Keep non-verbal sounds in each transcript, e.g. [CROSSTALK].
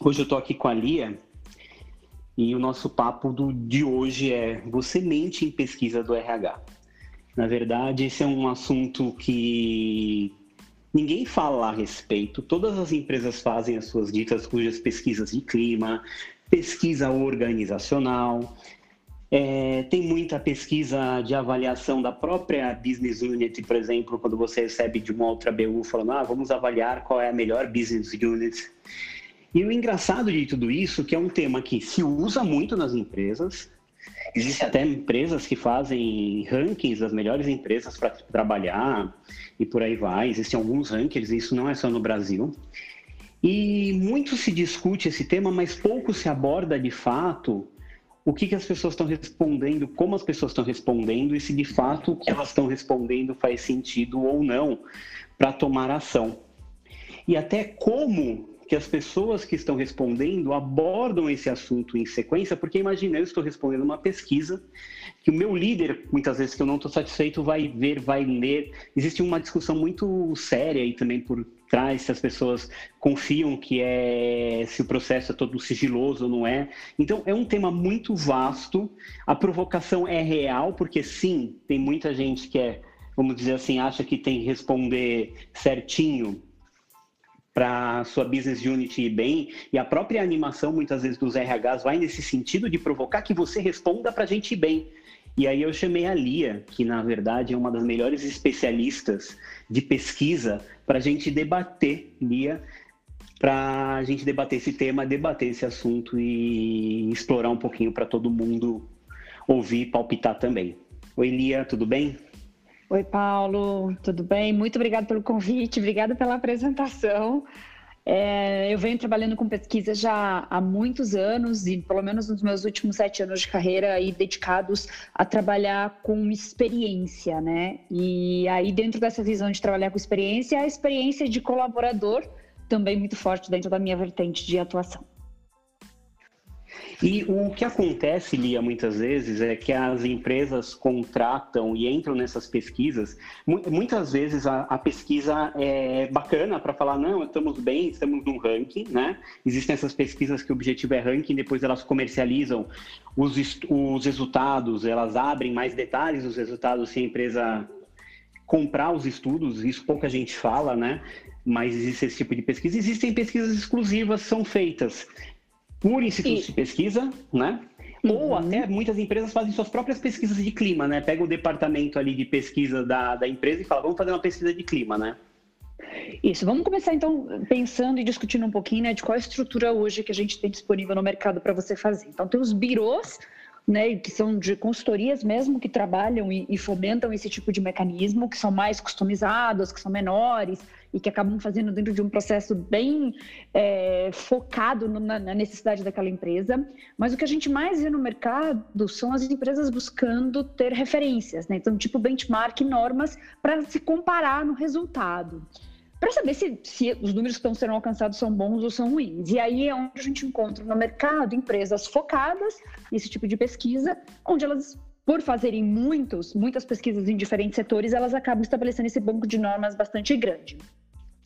Hoje eu estou aqui com a Lia e o nosso papo do, de hoje é Você mente em pesquisa do RH. Na verdade, esse é um assunto que ninguém fala a respeito. Todas as empresas fazem as suas ditas cujas pesquisas de clima, pesquisa organizacional, é, tem muita pesquisa de avaliação da própria business unit, por exemplo, quando você recebe de uma outra BU falando, ah, vamos avaliar qual é a melhor business unit. E o engraçado de tudo isso, que é um tema que se usa muito nas empresas, Existem até empresas que fazem rankings das melhores empresas para trabalhar e por aí vai. Existem alguns rankings, isso não é só no Brasil. E muito se discute esse tema, mas pouco se aborda de fato o que, que as pessoas estão respondendo, como as pessoas estão respondendo e se de fato o que elas estão respondendo faz sentido ou não para tomar ação. E até como que as pessoas que estão respondendo abordam esse assunto em sequência, porque imagina, eu estou respondendo uma pesquisa que o meu líder, muitas vezes que eu não estou satisfeito, vai ver, vai ler. Existe uma discussão muito séria aí também por trás, se as pessoas confiam que é se o processo é todo sigiloso ou não é. Então é um tema muito vasto. A provocação é real, porque sim, tem muita gente que é, vamos dizer assim, acha que tem que responder certinho para sua business unit ir bem, e a própria animação, muitas vezes, dos RHs vai nesse sentido de provocar que você responda para a gente ir bem. E aí eu chamei a Lia, que na verdade é uma das melhores especialistas de pesquisa, para a gente debater, Lia, para a gente debater esse tema, debater esse assunto e explorar um pouquinho para todo mundo ouvir e palpitar também. Oi, Lia, tudo bem? Oi, Paulo, tudo bem? Muito obrigada pelo convite, obrigada pela apresentação. É, eu venho trabalhando com pesquisa já há muitos anos e pelo menos nos meus últimos sete anos de carreira aí dedicados a trabalhar com experiência, né? E aí dentro dessa visão de trabalhar com experiência, a experiência de colaborador também muito forte dentro da minha vertente de atuação. E o que acontece, Lia, muitas vezes, é que as empresas contratam e entram nessas pesquisas. Muitas vezes a, a pesquisa é bacana para falar, não, estamos bem, estamos num ranking, né? Existem essas pesquisas que o objetivo é ranking, depois elas comercializam os, os resultados, elas abrem mais detalhes dos resultados se a empresa comprar os estudos, isso pouca gente fala, né? Mas existe esse tipo de pesquisa. Existem pesquisas exclusivas são feitas por institutos e... de pesquisa, né? Uhum. Ou até muitas empresas fazem suas próprias pesquisas de clima, né? Pega o departamento ali de pesquisa da, da empresa e fala, vamos fazer uma pesquisa de clima, né? Isso, vamos começar então pensando e discutindo um pouquinho né, de qual a estrutura hoje que a gente tem disponível no mercado para você fazer. Então, tem os birôs né, que são de consultorias mesmo, que trabalham e, e, fomentam esse tipo de mecanismo, que são mais customizados, que são menores e que acabam fazendo dentro de um processo bem é, focado na, na, necessidade daquela empresa. Mas o que a gente mais vê no mercado são as empresas buscando ter referências, né? então, tipo benchmark, normas para se comparar no resultado para saber se, se, os números que estão sendo alcançados são bons ou são ruins. E aí é onde a gente encontra no mercado empresas focadas nesse tipo de pesquisa, onde elas, por fazerem muitos, muitas pesquisas em diferentes setores, elas acabam estabelecendo esse banco de normas bastante grande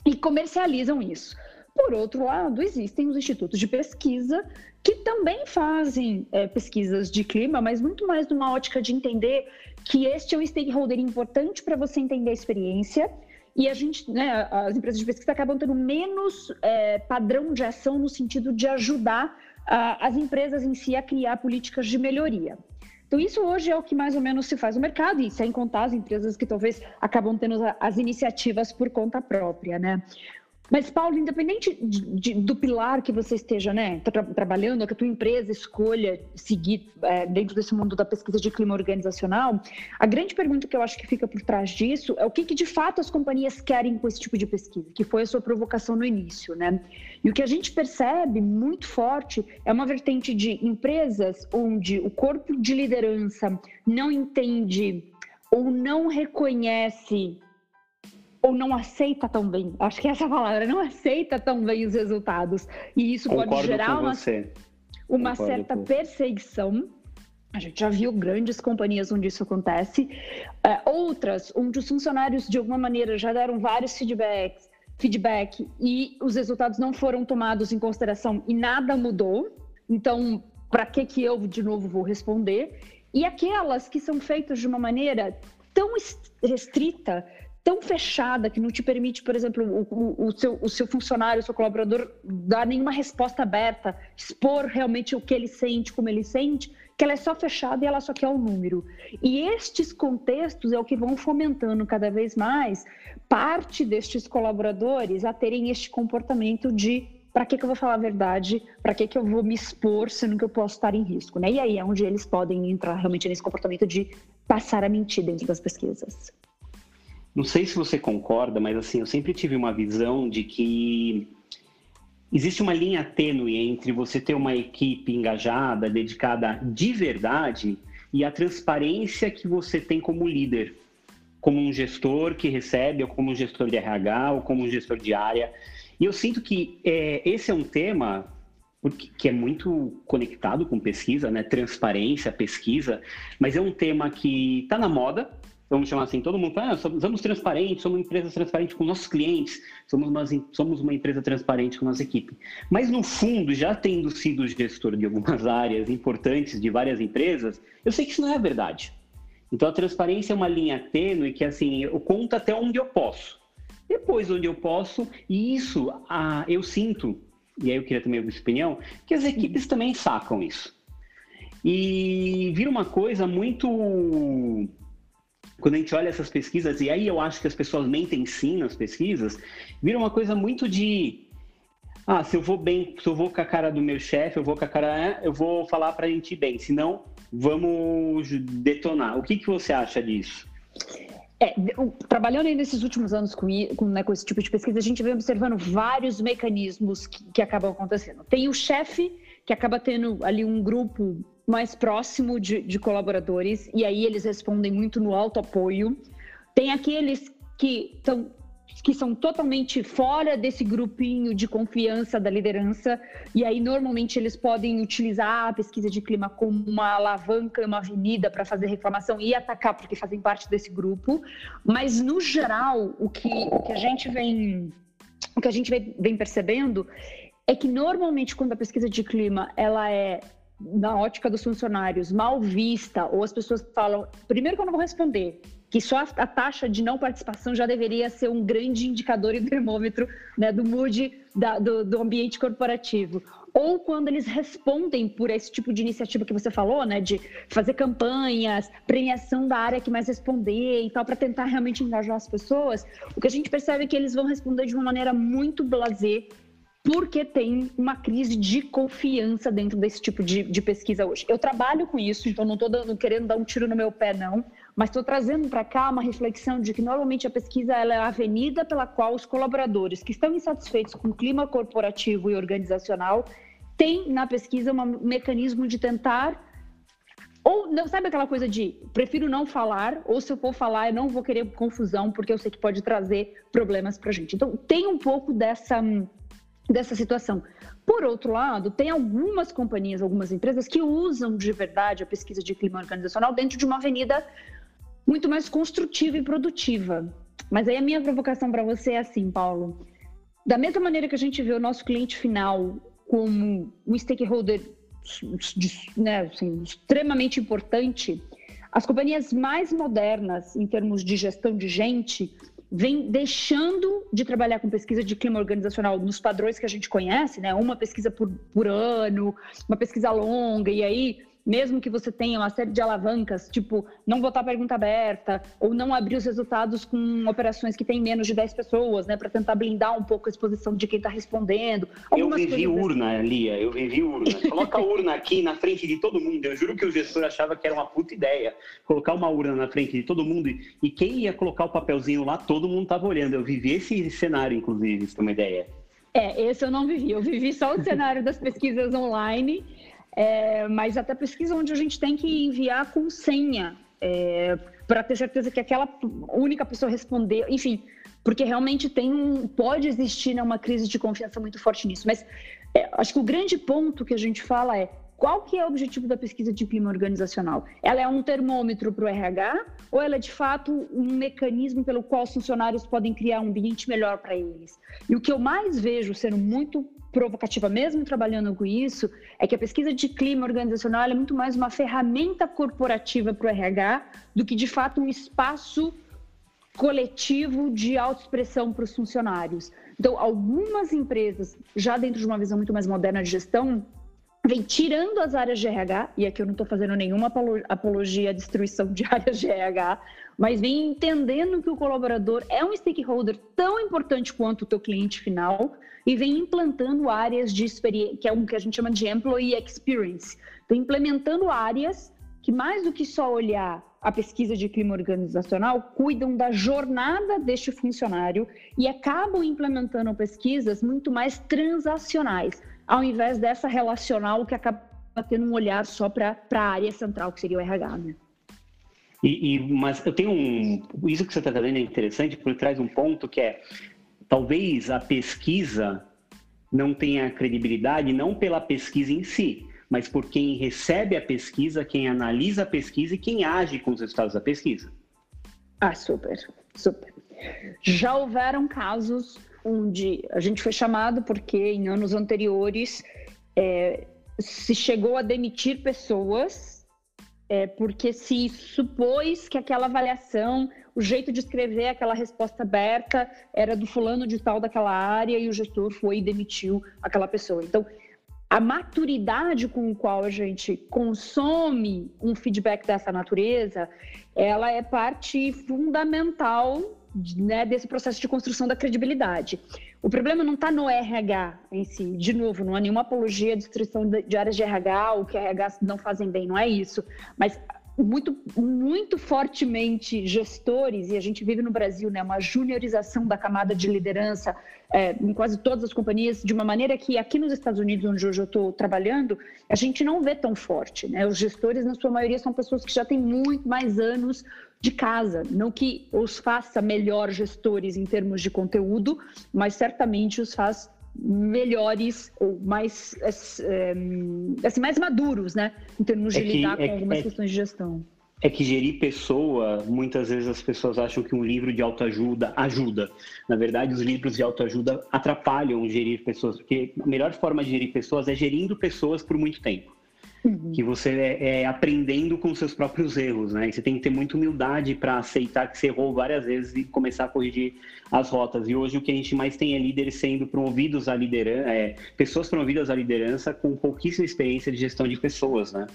e comercializam isso. Por outro lado, existem os institutos de pesquisa que também fazem é, pesquisas de clima, mas muito mais numa ótica de entender que este é um stakeholder importante para você entender a experiência e a gente, né, as empresas de pesquisa acabam tendo menos é, padrão de ação no sentido de ajudar a, as empresas em si a criar políticas de melhoria. Então, isso hoje é o que mais ou menos se faz no mercado, e sem contar as empresas que talvez acabam tendo as iniciativas por conta própria, né? Mas, Paulo, independente de, de, do pilar que você esteja né, tra trabalhando, que a tua empresa escolha seguir é, dentro desse mundo da pesquisa de clima organizacional, a grande pergunta que eu acho que fica por trás disso é o que, que de fato as companhias querem com esse tipo de pesquisa, que foi a sua provocação no início. Né? E o que a gente percebe muito forte é uma vertente de empresas onde o corpo de liderança não entende ou não reconhece ou não aceita tão bem. Acho que essa palavra não aceita tão bem os resultados. E isso Concordo pode gerar uma, uma certa com... perseguição. A gente já viu grandes companhias onde isso acontece. É, outras, onde os funcionários, de alguma maneira, já deram vários feedbacks, feedback e os resultados não foram tomados em consideração e nada mudou. Então, para que que eu de novo vou responder? E aquelas que são feitas de uma maneira tão restrita, tão fechada que não te permite, por exemplo, o, o, seu, o seu funcionário, o seu colaborador dar nenhuma resposta aberta, expor realmente o que ele sente, como ele sente, que ela é só fechada e ela só quer o um número. E estes contextos é o que vão fomentando cada vez mais parte destes colaboradores a terem este comportamento de para que, que eu vou falar a verdade, para que, que eu vou me expor, sendo que eu posso estar em risco, né? E aí é onde eles podem entrar realmente nesse comportamento de passar a mentir dentro das pesquisas. Não sei se você concorda, mas assim, eu sempre tive uma visão de que existe uma linha tênue entre você ter uma equipe engajada, dedicada de verdade, e a transparência que você tem como líder, como um gestor que recebe, ou como um gestor de RH, ou como um gestor de área. E eu sinto que é, esse é um tema que é muito conectado com pesquisa, né? Transparência, pesquisa, mas é um tema que está na moda, vamos chamar assim, todo mundo fala, ah, somos transparentes, somos uma empresa transparente com nossos clientes, somos uma, somos uma empresa transparente com nossa equipe. Mas no fundo, já tendo sido gestor de algumas [LAUGHS] áreas importantes de várias empresas, eu sei que isso não é verdade. Então a transparência é uma linha tênue que assim, eu conto até onde eu posso. Depois onde eu posso, e isso ah, eu sinto, e aí eu queria também a sua opinião, que as equipes também sacam isso. E vira uma coisa muito quando a gente olha essas pesquisas, e aí eu acho que as pessoas mentem sim nas pesquisas, vira uma coisa muito de. Ah, se eu vou bem, se eu vou com a cara do meu chefe, eu vou com a cara. Eu vou falar pra gente ir bem, senão vamos detonar. O que, que você acha disso? É, trabalhando aí nesses últimos anos com, com, né, com, esse tipo de pesquisa, a gente vem observando vários mecanismos que, que acabam acontecendo. Tem o chefe, que acaba tendo ali um grupo mais próximo de, de colaboradores, e aí eles respondem muito no alto apoio. Tem aqueles que estão que são totalmente fora desse grupinho de confiança da liderança, e aí normalmente eles podem utilizar a pesquisa de clima como uma alavanca, uma avenida para fazer reclamação e atacar, porque fazem parte desse grupo. Mas no geral, o que, o que a gente vem o que a gente vem, vem percebendo é que normalmente quando a pesquisa de clima ela é na ótica dos funcionários, mal vista, ou as pessoas falam, primeiro que eu não vou responder, que só a, taxa de não participação já deveria ser um grande indicador e termômetro né, do mood da, do, do, ambiente corporativo. Ou quando eles respondem por esse tipo de iniciativa que você falou, né, de fazer campanhas, premiação da área que mais responder e tal, para tentar realmente engajar as pessoas, o que a gente percebe é que eles vão responder de uma maneira muito blazer porque tem uma crise de confiança dentro desse tipo de, de pesquisa hoje. Eu trabalho com isso, então não estou querendo dar um tiro no meu pé, não, mas estou trazendo para cá uma reflexão de que normalmente a pesquisa é a avenida pela qual os colaboradores que estão insatisfeitos com o clima corporativo e organizacional têm na pesquisa um mecanismo de tentar ou não sabe aquela coisa de prefiro não falar, ou se eu for falar, eu não vou querer confusão, porque eu sei que pode trazer problemas para a gente. Então, tem um pouco dessa dessa situação. Por outro lado, tem algumas companhias, algumas empresas que usam de verdade a pesquisa de clima organizacional dentro de uma avenida muito mais construtiva e produtiva. Mas aí a minha provocação para você é assim, Paulo. Da mesma maneira que a gente vê o nosso cliente final como um stakeholder né, assim, extremamente importante, as companhias mais modernas em termos de gestão de gente vem deixando de trabalhar com pesquisa de clima organizacional nos padrões que a gente conhece, né? Uma pesquisa por, por ano, uma pesquisa longa, e aí mesmo que você tenha uma série de alavancas, tipo não botar pergunta aberta ou não abrir os resultados com operações que têm menos de 10 pessoas, né, para tentar blindar um pouco a exposição de quem está respondendo. Eu vivi urna, assim. Lia, eu vivi urna. [LAUGHS] Coloca a urna aqui na frente de todo mundo. Eu juro que o gestor achava que era uma puta ideia colocar uma urna na frente de todo mundo e quem ia colocar o papelzinho lá, todo mundo estava olhando. Eu vivi esse cenário, inclusive, se tem uma ideia. É, esse eu não vivi. Eu vivi só o cenário das pesquisas online é, mas até pesquisa onde a gente tem que enviar com senha, é, para ter certeza que aquela única pessoa respondeu, enfim, porque realmente tem um, pode existir né, uma crise de confiança muito forte nisso. Mas é, acho que o grande ponto que a gente fala é qual que é o objetivo da pesquisa de clima organizacional? Ela é um termômetro para o RH ou ela é de fato um mecanismo pelo qual os funcionários podem criar um ambiente melhor para eles? E o que eu mais vejo sendo muito provocativa, mesmo trabalhando com isso, é que a pesquisa de clima organizacional é muito mais uma ferramenta corporativa para o RH do que de fato um espaço coletivo de autoexpressão para os funcionários. Então, algumas empresas, já dentro de uma visão muito mais moderna de gestão, vem tirando as áreas de RH, e aqui eu não estou fazendo nenhuma apologia à destruição de [LAUGHS] áreas de RH, mas vem entendendo que o colaborador é um stakeholder tão importante quanto o teu cliente final e vem implantando áreas de experiência, que é o que a gente chama de employee experience. Então, implementando áreas que mais do que só olhar a pesquisa de clima organizacional, cuidam da jornada deste funcionário e acabam implementando pesquisas muito mais transacionais ao invés dessa relacional que acaba tendo um olhar só para a área central, que seria o RH, né? E, e, mas eu tenho um. Isso que você está trazendo é interessante, porque traz um ponto que é talvez a pesquisa não tenha credibilidade não pela pesquisa em si, mas por quem recebe a pesquisa, quem analisa a pesquisa e quem age com os resultados da pesquisa. Ah, super, super. Já houveram casos onde a gente foi chamado porque em anos anteriores é, se chegou a demitir pessoas é, porque se supôs que aquela avaliação, o jeito de escrever aquela resposta aberta era do fulano de tal daquela área e o gestor foi e demitiu aquela pessoa. Então, a maturidade com a qual a gente consome um feedback dessa natureza, ela é parte fundamental né, desse processo de construção da credibilidade. O problema não está no RH em si. De novo, não há nenhuma apologia à destruição de áreas de RH ou que RH não fazem bem, não é isso. Mas muito, muito fortemente gestores, e a gente vive no Brasil né, uma juniorização da camada de liderança é, em quase todas as companhias, de uma maneira que aqui nos Estados Unidos, onde hoje eu estou trabalhando, a gente não vê tão forte. Né? Os gestores, na sua maioria, são pessoas que já têm muito mais anos de casa. Não que os faça melhor gestores em termos de conteúdo, mas certamente os faz melhores ou mais é, assim, mais maduros, né, em termos de é que, lidar é, com algumas é, questões de gestão. É que gerir pessoa, muitas vezes as pessoas acham que um livro de autoajuda ajuda. Na verdade, os livros de autoajuda atrapalham gerir pessoas, porque a melhor forma de gerir pessoas é gerindo pessoas por muito tempo. Uhum. Que você é, é, aprendendo com seus próprios erros, né? E você tem que ter muita humildade para aceitar que você errou várias vezes e começar a corrigir as rotas. E hoje o que a gente mais tem é líderes sendo promovidos à liderança, é, pessoas promovidas à liderança com pouquíssima experiência de gestão de pessoas, né?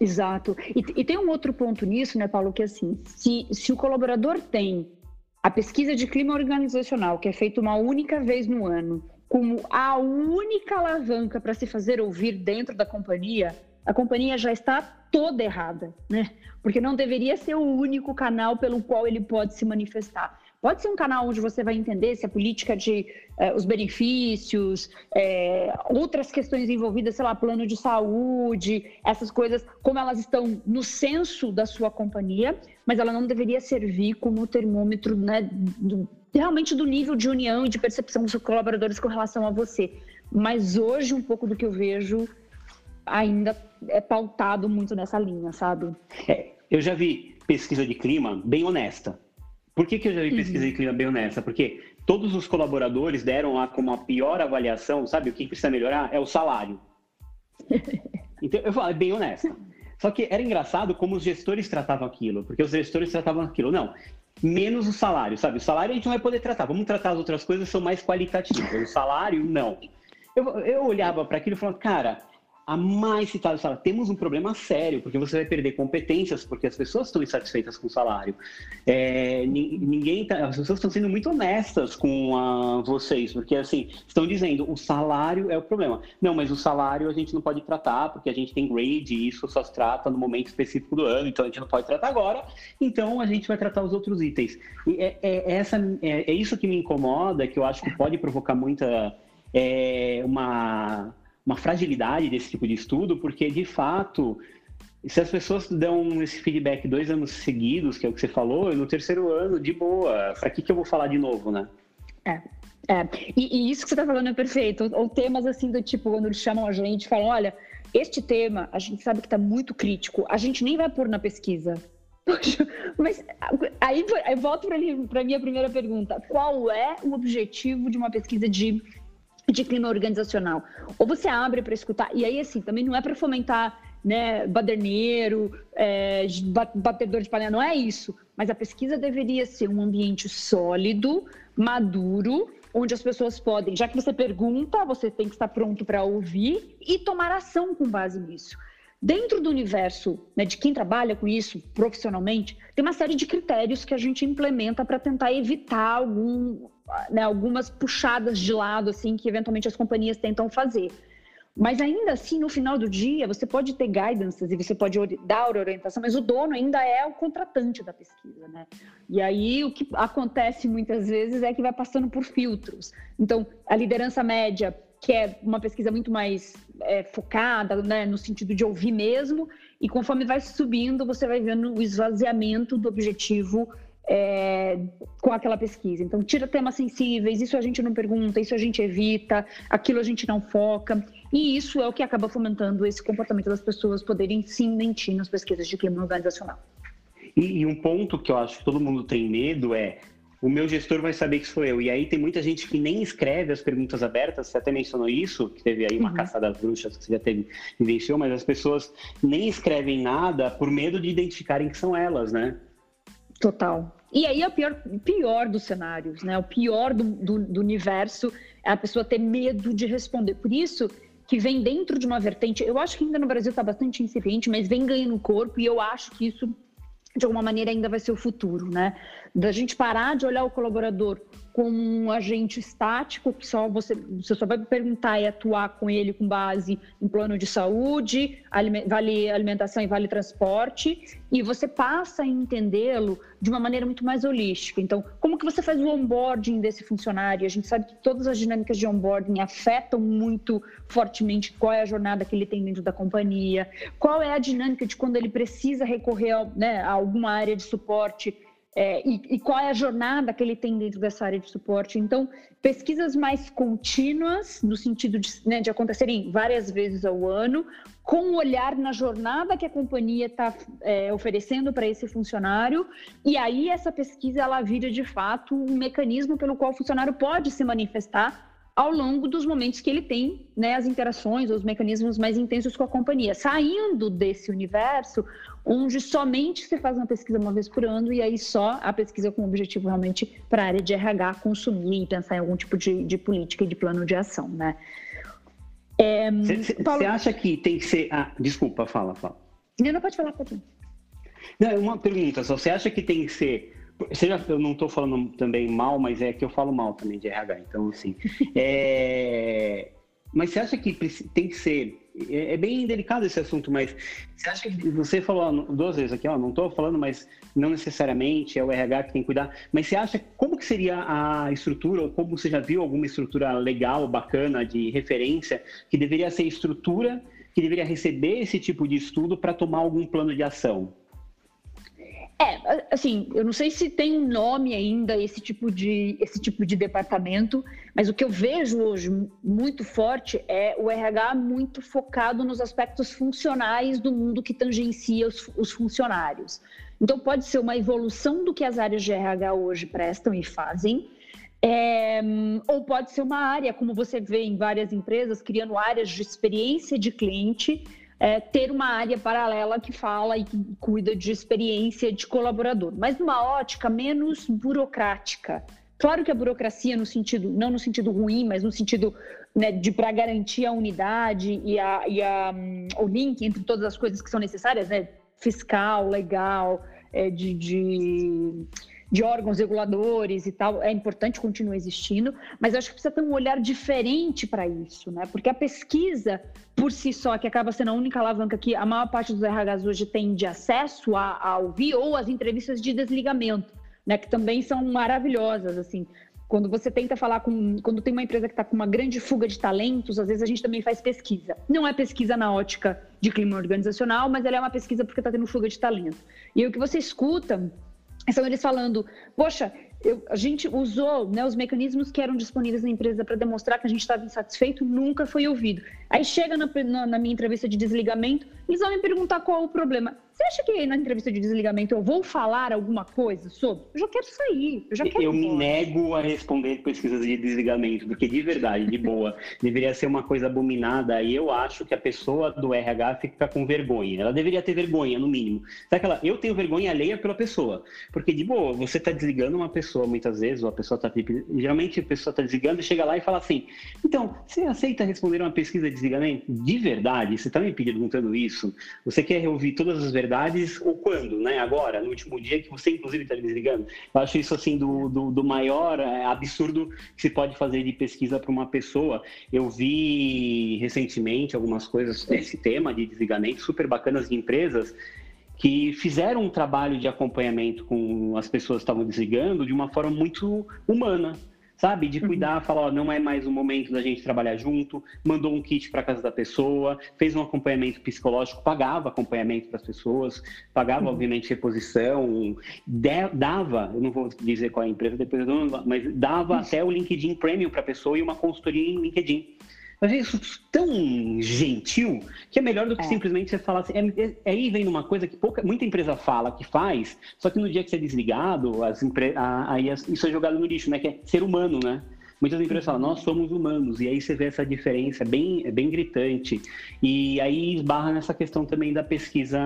Exato. E, e, tem um outro ponto nisso, né, Paulo, que assim, se, se o colaborador tem a pesquisa de clima organizacional, que é feita uma única vez no ano, como a única alavanca para se fazer ouvir dentro da companhia, a companhia já está toda errada, né? Porque não deveria ser o único canal pelo qual ele pode se manifestar. Pode ser um canal onde você vai entender se a política de eh, os benefícios, eh, outras questões envolvidas, sei lá, plano de saúde, essas coisas, como elas estão no senso da sua companhia, mas ela não deveria servir como termômetro né, do, realmente do nível de união e de percepção dos colaboradores com relação a você. Mas hoje, um pouco do que eu vejo ainda é pautado muito nessa linha, sabe? É, eu já vi pesquisa de clima bem honesta. Por que, que eu já vi pesquisa uhum. de clima bem honesta? Porque todos os colaboradores deram lá como a pior avaliação, sabe? O que precisa melhorar é o salário. [LAUGHS] Então, eu falo, é bem honesta. Só que era engraçado como os gestores tratavam aquilo, porque os gestores tratavam aquilo. Não, menos o salário, sabe? O salário a gente não vai poder tratar. Vamos tratar as outras coisas que são mais qualitativas. O salário, não. Eu, eu olhava para aquilo e falava, cara, a mais citada salário. Temos um problema sério, porque você vai perder competências, porque as pessoas estão insatisfeitas com o salário. É, ninguém tá, as pessoas estão sendo muito honestas com a, vocês, porque assim, estão dizendo o salário é o problema. Não, mas o salário a gente não pode tratar, porque a gente tem grade e isso só se trata no momento específico do ano, então a gente não pode tratar agora, então a gente vai tratar os outros itens. E é, é essa, é, é isso que me incomoda, que eu acho que pode provocar muita. É, uma uma fragilidade desse tipo de estudo, porque de fato, se as pessoas dão esse feedback dois anos seguidos, que é o que você falou, no terceiro ano, de boa, para que, que eu vou falar de novo, né? É. É, e, e isso que você está falando é perfeito. Ou temas assim do tipo, quando eles chamam a gente, falam, olha, Este tema, a gente sabe que está muito crítico. A gente nem vai pôr na pesquisa. [LAUGHS] Poxa, mas aí, aí volto para a minha primeira pergunta. Qual é o objetivo de uma pesquisa de, de clima organizacional? Ou você abre para escutar, e aí, assim, também não é para fomentar né, baderneiro, é, batedor de panela, não é isso. Mas a pesquisa deveria ser um ambiente sólido, maduro, onde as pessoas podem, já que você pergunta, você tem que estar pronto para ouvir e tomar ação com base nisso. Dentro do universo né, de quem trabalha com isso profissionalmente, tem uma série de critérios que a gente implementa para tentar evitar algum, né, algumas puxadas de lado assim que eventualmente as companhias tentam fazer. Mas ainda assim, no final do dia, você pode ter guidances e você pode dar orientação, mas o dono ainda é o contratante da pesquisa, né? E aí o que acontece muitas vezes é que vai passando por filtros. Então, a liderança média, que é uma pesquisa muito mais é, focada, né, no sentido de ouvir mesmo, e conforme vai subindo, você vai vendo o esvaziamento do objetivo é, com aquela pesquisa. Então, tira temas sensíveis, isso a gente não pergunta, isso a gente evita, aquilo a gente não foca. E isso é o que acaba fomentando esse comportamento das pessoas poderem sim mentir nas pesquisas de clima organizacional. E, e um ponto que eu acho que todo mundo tem medo é o meu gestor vai saber que sou eu. E aí tem muita gente que nem escreve as perguntas abertas, você até mencionou isso, que teve aí uma uhum. caçada às bruxas que você já teve, vivenciou, mas as pessoas nem escrevem nada por medo de identificarem que são elas, né? Total. E aí é o pior, pior dos cenários, né? O pior do, do, do universo é a pessoa ter medo de responder. Por isso que vem dentro de uma vertente, eu acho que ainda no Brasil está bastante incipiente, mas vem ganhando corpo e eu acho que isso de alguma maneira ainda vai ser o futuro, né? Da gente parar de olhar o colaborador como um agente estático que só você, você só vai perguntar e atuar com ele com base em plano de saúde, vale alimentação e vale transporte, e você passa a entendê-lo de uma maneira muito mais holística. Então, como que você faz o onboarding desse funcionário? A gente sabe que todas as dinâmicas de onboarding afetam muito fortemente qual é a jornada que ele tem dentro da companhia, qual é a dinâmica de quando ele precisa recorrer né, a alguma área de suporte é, e, e, qual é a jornada que ele tem dentro dessa área de suporte. Então, pesquisas mais contínuas, no sentido de, né, de acontecerem várias vezes ao ano, com um olhar na jornada que a companhia está é, oferecendo para esse funcionário, e aí essa pesquisa ela vira de fato um mecanismo pelo qual o funcionário pode se manifestar ao longo dos momentos que ele tem né, as interações, os mecanismos mais intensos com a companhia, saindo desse universo onde somente se faz uma pesquisa uma vez por ano e aí só a pesquisa com objetivo realmente para a área de RH consumir e pensar em algum tipo de, de política e de plano de ação, né? Você é, Paulo... acha que tem que ser... Ah, desculpa, fala, fala. Não, não pode falar, pode. Não, uma pergunta só. Você acha que tem que ser Seja, eu não estou falando também mal, mas é que eu falo mal também de RH, então assim. é... Mas você acha que tem que ser. É, é bem delicado esse assunto, mas você acha que você falou duas vezes aqui, ó, não estou falando, mas não necessariamente é o RH que tem que cuidar. Mas você acha como que seria a estrutura, ou como você já viu alguma estrutura legal, bacana, de referência, que deveria ser estrutura que deveria receber esse tipo de estudo para tomar algum plano de ação? É, assim, eu não sei se tem um nome ainda esse tipo de esse tipo de departamento, mas o que eu vejo hoje muito forte é o RH muito focado nos aspectos funcionais do mundo que tangencia os, os funcionários. Então pode ser uma evolução do que as áreas de RH hoje prestam e fazem, é, ou pode ser uma área, como você vê em várias empresas, criando áreas de experiência de cliente é, ter uma área paralela que fala e que cuida de experiência de colaborador, mas numa ótica menos burocrática. Claro que a burocracia no sentido, não no sentido ruim, mas no sentido né, de para garantir a unidade e, a, e a, um, o link entre todas as coisas que são necessárias, né, fiscal, legal, é, de, de de órgãos reguladores e tal, é importante, continua existindo, mas acho que precisa ter um olhar diferente para isso, né? Porque a pesquisa, por si só, que acaba sendo a única alavanca que a maior parte dos RHs hoje tem de acesso a, a ouvir, ou as entrevistas de desligamento, né? Que também são maravilhosas, assim. Quando você tenta falar com. Quando tem uma empresa que está com uma grande fuga de talentos, às vezes a gente também faz pesquisa. Não é pesquisa na ótica de clima organizacional, mas ela é uma pesquisa porque está tendo fuga de talento. E o que você escuta são eles falando, poxa, eu, a gente usou né, os mecanismos que eram disponíveis na empresa para demonstrar que a gente estava insatisfeito, nunca foi ouvido. Aí chega na, na, na, minha entrevista de desligamento, eles vão me perguntar qual o problema. Você acha que na entrevista de desligamento eu vou falar alguma coisa sobre? Eu já quero sair, eu já quero. Eu me nego a responder pesquisas de desligamento, porque de verdade, de boa, [LAUGHS] deveria ser uma coisa abominada e eu acho que a pessoa do RH fica com vergonha. Ela deveria ter vergonha, no mínimo. Sabe aquela, eu tenho vergonha alheia pela pessoa, porque de boa, você está desligando uma pessoa muitas vezes, ou a pessoa está geralmente a pessoa está desligando e chega lá e fala assim: então, você aceita responder uma pesquisa de desligamento? De verdade, você está me perguntando isso? Você quer ouvir todas as verdades? ou quando, né? Agora, no último dia que você inclusive está desligando. Eu acho isso assim do, do, do maior é, absurdo que se pode fazer de pesquisa para uma pessoa. Eu vi recentemente algumas coisas desse tema de desligamento super bacanas de empresas que fizeram um trabalho de acompanhamento com as pessoas que estavam desligando de uma forma muito humana sabe? De cuidar, uhum. falar, ó, não é mais o momento da gente trabalhar junto, mandou um kit para casa da pessoa, fez um acompanhamento psicológico, pagava acompanhamento para as pessoas, pagava, uhum. obviamente, reposição, de, dava, eu não vou dizer qual é a empresa, depois eu mas dava uhum. até o LinkedIn Premium para a pessoa e uma consultoria em LinkedIn. Mas é isso tão gentil que é melhor do que é. simplesmente você falar assim. É, é, aí vem uma coisa que pouca, muita empresa fala que faz, só que no dia que você é desligado, as empre, aí isso é jogado no lixo, né? Que é ser humano, né? Muitas empresas falam, nós somos humanos, e aí você vê essa diferença, é bem, é bem gritante. E aí esbarra nessa questão também da pesquisa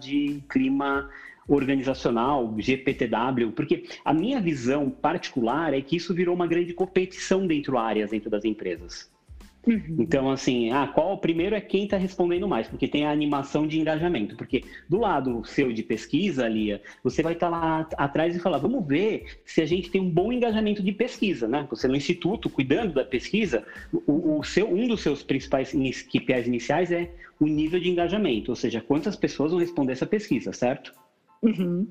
de clima organizacional, GPTW, porque a minha visão particular é que isso virou uma grande competição dentro áreas, dentro das empresas. Uhum. Então, assim, ah, qual primeiro é quem está respondendo mais, porque tem a animação de engajamento. Porque do lado seu de pesquisa, Lia, você vai estar tá lá atrás e falar, vamos ver se a gente tem um bom engajamento de pesquisa, né? Você no instituto, cuidando da pesquisa, o, o seu, um dos seus principais KPIs iniciais é o nível de engajamento, ou seja, quantas pessoas vão responder essa pesquisa, certo? Uhum,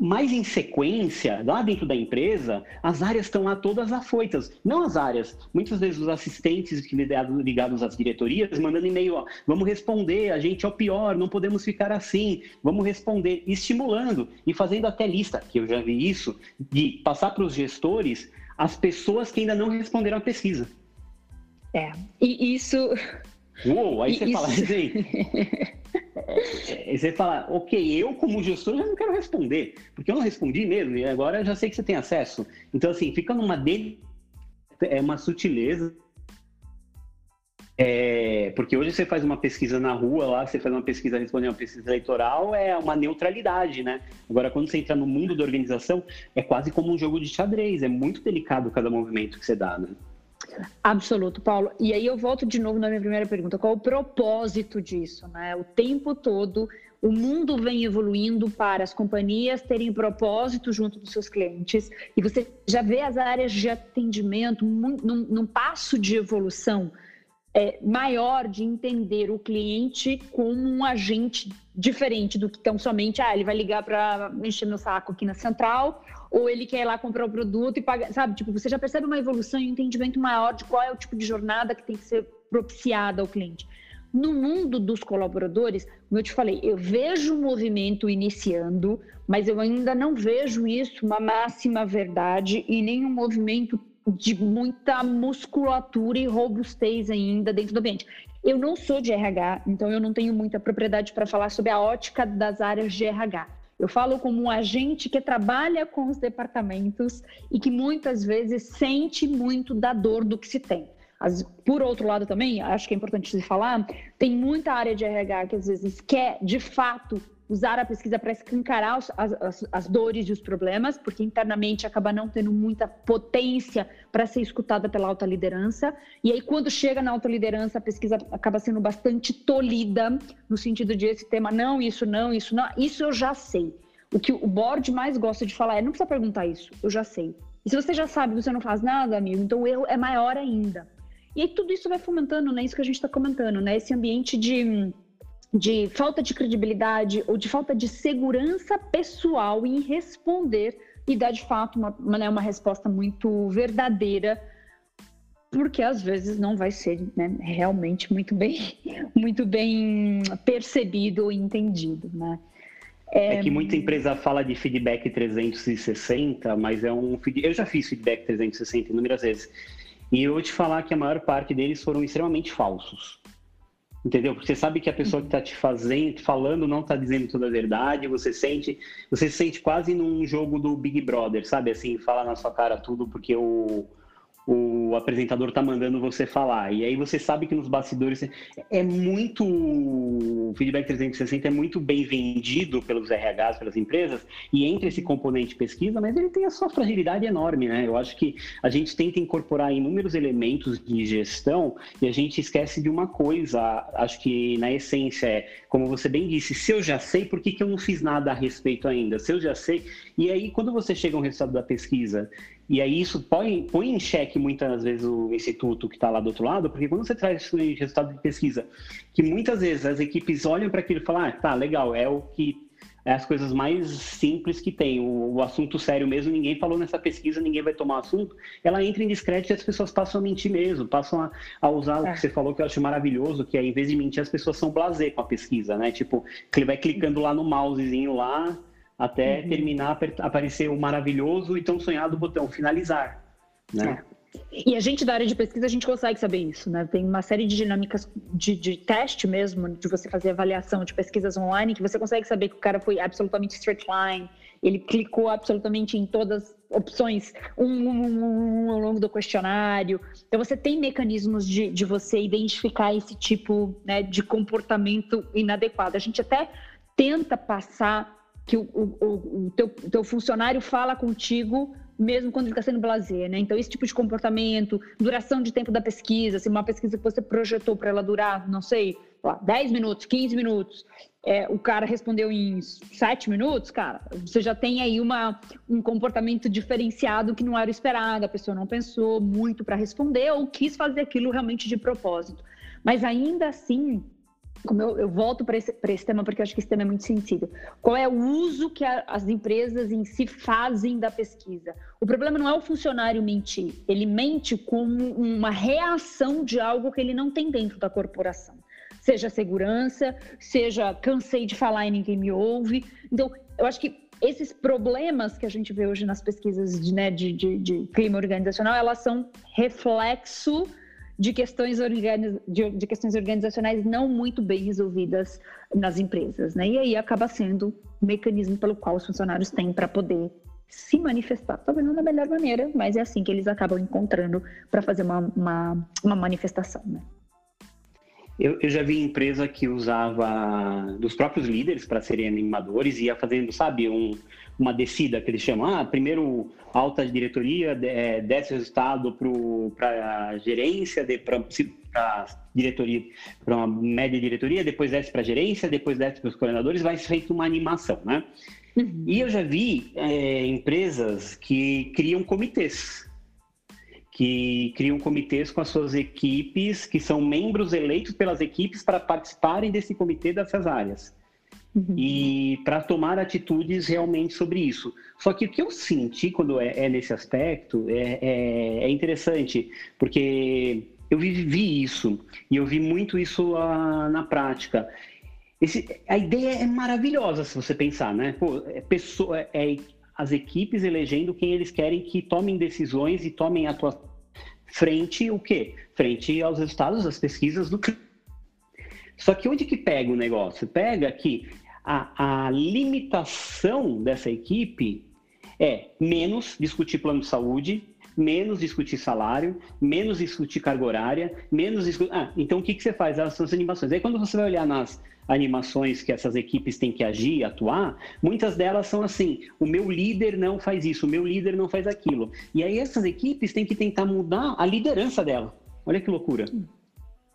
Mas em sequência, lá dentro da empresa, as áreas estão lá todas afoitas. Não as áreas, muitas vezes os assistentes ligados às diretorias mandando e-mail, ó, vamos responder, a gente é o pior, não podemos ficar assim, vamos responder, estimulando e fazendo até lista, que eu já vi isso, de passar para os gestores as pessoas que ainda não responderam à pesquisa. É, e isso. Uou, aí e você isso... fala [LAUGHS] assim. É, você fala, ok, eu como gestor já não quero responder, porque eu não respondi mesmo, e agora eu já sei que você tem acesso. Então, assim, fica numa dele, é uma sutileza. É, porque hoje você faz uma pesquisa na rua lá, você faz uma pesquisa respondendo uma pesquisa eleitoral, é uma neutralidade, né? Agora, quando você entra no mundo da organização, é quase como um jogo de xadrez, é muito delicado cada movimento que você dá, né? Absoluto, Paulo. E aí eu volto de novo na minha primeira pergunta: qual o propósito disso? Né? O tempo todo o mundo vem evoluindo para as companhias terem propósito junto dos seus clientes e você já vê as áreas de atendimento num, num passo de evolução é, maior de entender o cliente como um agente diferente do que tão somente, ah, ele vai ligar para encher meu saco aqui na central ou ele quer ir lá comprar o produto e pagar, sabe? Tipo, você já percebe uma evolução e um entendimento maior de qual é o tipo de jornada que tem que ser propiciada ao cliente. No mundo dos colaboradores, como eu te falei, eu vejo o movimento iniciando, mas eu ainda não vejo isso uma máxima verdade e nem um movimento de muita musculatura e robustez ainda dentro do ambiente. Eu não sou de RH, então eu não tenho muita propriedade para falar sobre a ótica das áreas de RH. Eu falo como um agente que trabalha com os departamentos e que muitas vezes sente muito da dor do que se tem. As, por outro lado também, acho que é importante se falar, tem muita área de RH que às vezes quer, de fato, usar a pesquisa para escancarar as, as, as, dores e os problemas, porque internamente acaba não tendo muita potência para ser escutada pela alta liderança. E aí, quando chega na alta liderança, a pesquisa acaba sendo bastante tolhida, no sentido de esse tema, não, isso não, isso não, isso eu já sei. O que o board mais gosta de falar é: não precisa perguntar isso, eu já sei. E se você já sabe, você não faz nada, amigo, então o erro é maior ainda. E aí tudo isso vai fomentando, né? Isso que a gente está comentando, né? Esse ambiente de de falta de credibilidade ou de falta de segurança pessoal em responder e dar de fato uma, uma, né, uma resposta muito verdadeira, porque às vezes não vai ser né, realmente muito bem, [LAUGHS] muito bem percebido ou entendido, né? É... é... que muita empresa fala de feedback 360, mas é um. Eu já fiz feedback 360 inúmeras vezes. E eu vou te falar que a maior parte deles foram extremamente falsos. Entendeu? Porque você sabe que a pessoa que está te fazendo, falando, não está dizendo toda a verdade, você sente, você se sente quase num jogo do Big Brother, sabe? Assim, fala na sua cara tudo porque o, o apresentador tá mandando você falar. E aí você sabe que nos bastidores é muito. O feedback 360 é muito bem vendido pelos RHs, pelas empresas, e entra esse componente pesquisa, mas ele tem a sua fragilidade enorme, né? Eu acho que a gente tenta incorporar inúmeros elementos de gestão e a gente esquece de uma coisa. Acho que na essência é, como você bem disse, se eu já sei, por que, que eu não fiz nada a respeito ainda? Se eu já sei. E aí, quando você chega a um resultado da pesquisa e aí isso põe, põe em xeque muitas vezes o instituto que está lá do outro lado, porque quando você traz resultado de pesquisa, que muitas vezes as equipes olham para aquilo e falam, ah, tá, legal, é o que é as coisas mais simples que tem. O, o, assunto sério mesmo, ninguém falou nessa pesquisa, ninguém vai tomar assunto. Ela entra em descrédito e as pessoas passam a mentir mesmo, passam a, a usar é. o que é. você falou que eu acho maravilhoso, que é em vez de mentir, as pessoas são blazer com a pesquisa, né? Tipo, ele vai clicando lá no mousezinho lá, até uhum. terminar, aparecer o maravilhoso e tão sonhado botão finalizar, né? É. E a gente da área de pesquisa, a gente consegue saber isso, né? Tem uma série de dinâmicas de, de, teste mesmo, de você fazer avaliação de pesquisas online, que você consegue saber que o cara foi absolutamente straight line, ele clicou absolutamente em todas as opções um, um, um, ao longo do questionário. Então, você tem mecanismos de, de você identificar esse tipo né, de comportamento inadequado. A gente até tenta passar que o, o, o teu, teu, funcionário fala contigo mesmo quando ele está sendo blazer, né? Então, esse tipo de comportamento, duração de tempo da pesquisa, se uma pesquisa que você projetou para ela durar, não sei, lá, 10 minutos, 15 minutos, é, o cara respondeu em 7 minutos, cara, você já tem aí uma, um comportamento diferenciado que não era esperado, a pessoa não pensou muito para responder ou quis fazer aquilo realmente de propósito. Mas ainda assim, como eu, eu volto para esse, esse tema porque eu acho que esse tema é muito sentido. Qual é o uso que a, as empresas em si fazem da pesquisa? O problema não é o funcionário mentir, ele mente como uma reação de algo que ele não tem dentro da corporação. Seja segurança, seja cansei de falar e ninguém me ouve. Então, eu acho que esses problemas que a gente vê hoje nas pesquisas de, né, de, de, de clima organizacional, elas são reflexo de questões, organiz... de, de, questões organizacionais não muito bem resolvidas nas empresas, né? E aí acaba sendo o mecanismo pelo qual os funcionários têm para poder se manifestar, talvez não da melhor maneira, mas é assim que eles acabam encontrando para fazer uma, uma, uma manifestação, né? Eu, eu, já vi empresa que usava dos próprios líderes para serem animadores e ia fazendo, sabe, um, uma descida que eles chamam. Ah, primeiro alta diretoria, é, desce o resultado para a gerência, para a diretoria, para uma média diretoria, depois desce para a gerência, depois desce para os coordenadores, vai ser feita uma animação, né? Uhum. E eu já vi é, empresas que criam comitês, que criam comitês com as suas equipes, que são membros eleitos pelas equipes para participarem desse comitê dessas áreas uhum. e para tomar atitudes realmente sobre isso. Só que o que eu senti quando é, é nesse aspecto é, é, é, interessante, porque eu vivi isso e eu vi muito isso uh, na prática. Esse, a ideia é maravilhosa se você pensar, né? Pô, é, pessoa, é, é as equipes elegendo quem eles querem que tomem decisões e tomem atuação frente o quê? Frente aos resultados das pesquisas do só que onde que pega o negócio? Pega que a, a limitação dessa equipe é menos discutir plano de saúde, menos discutir salário, menos discutir carga horária, menos discutir... Ah, então o que, que você faz? Essas animações. Aí quando você vai olhar nas animações que essas equipes têm que agir, atuar, muitas delas são assim, o meu líder não faz isso, o meu líder não faz aquilo. E aí essas equipes têm que tentar mudar a liderança dela. Olha que loucura.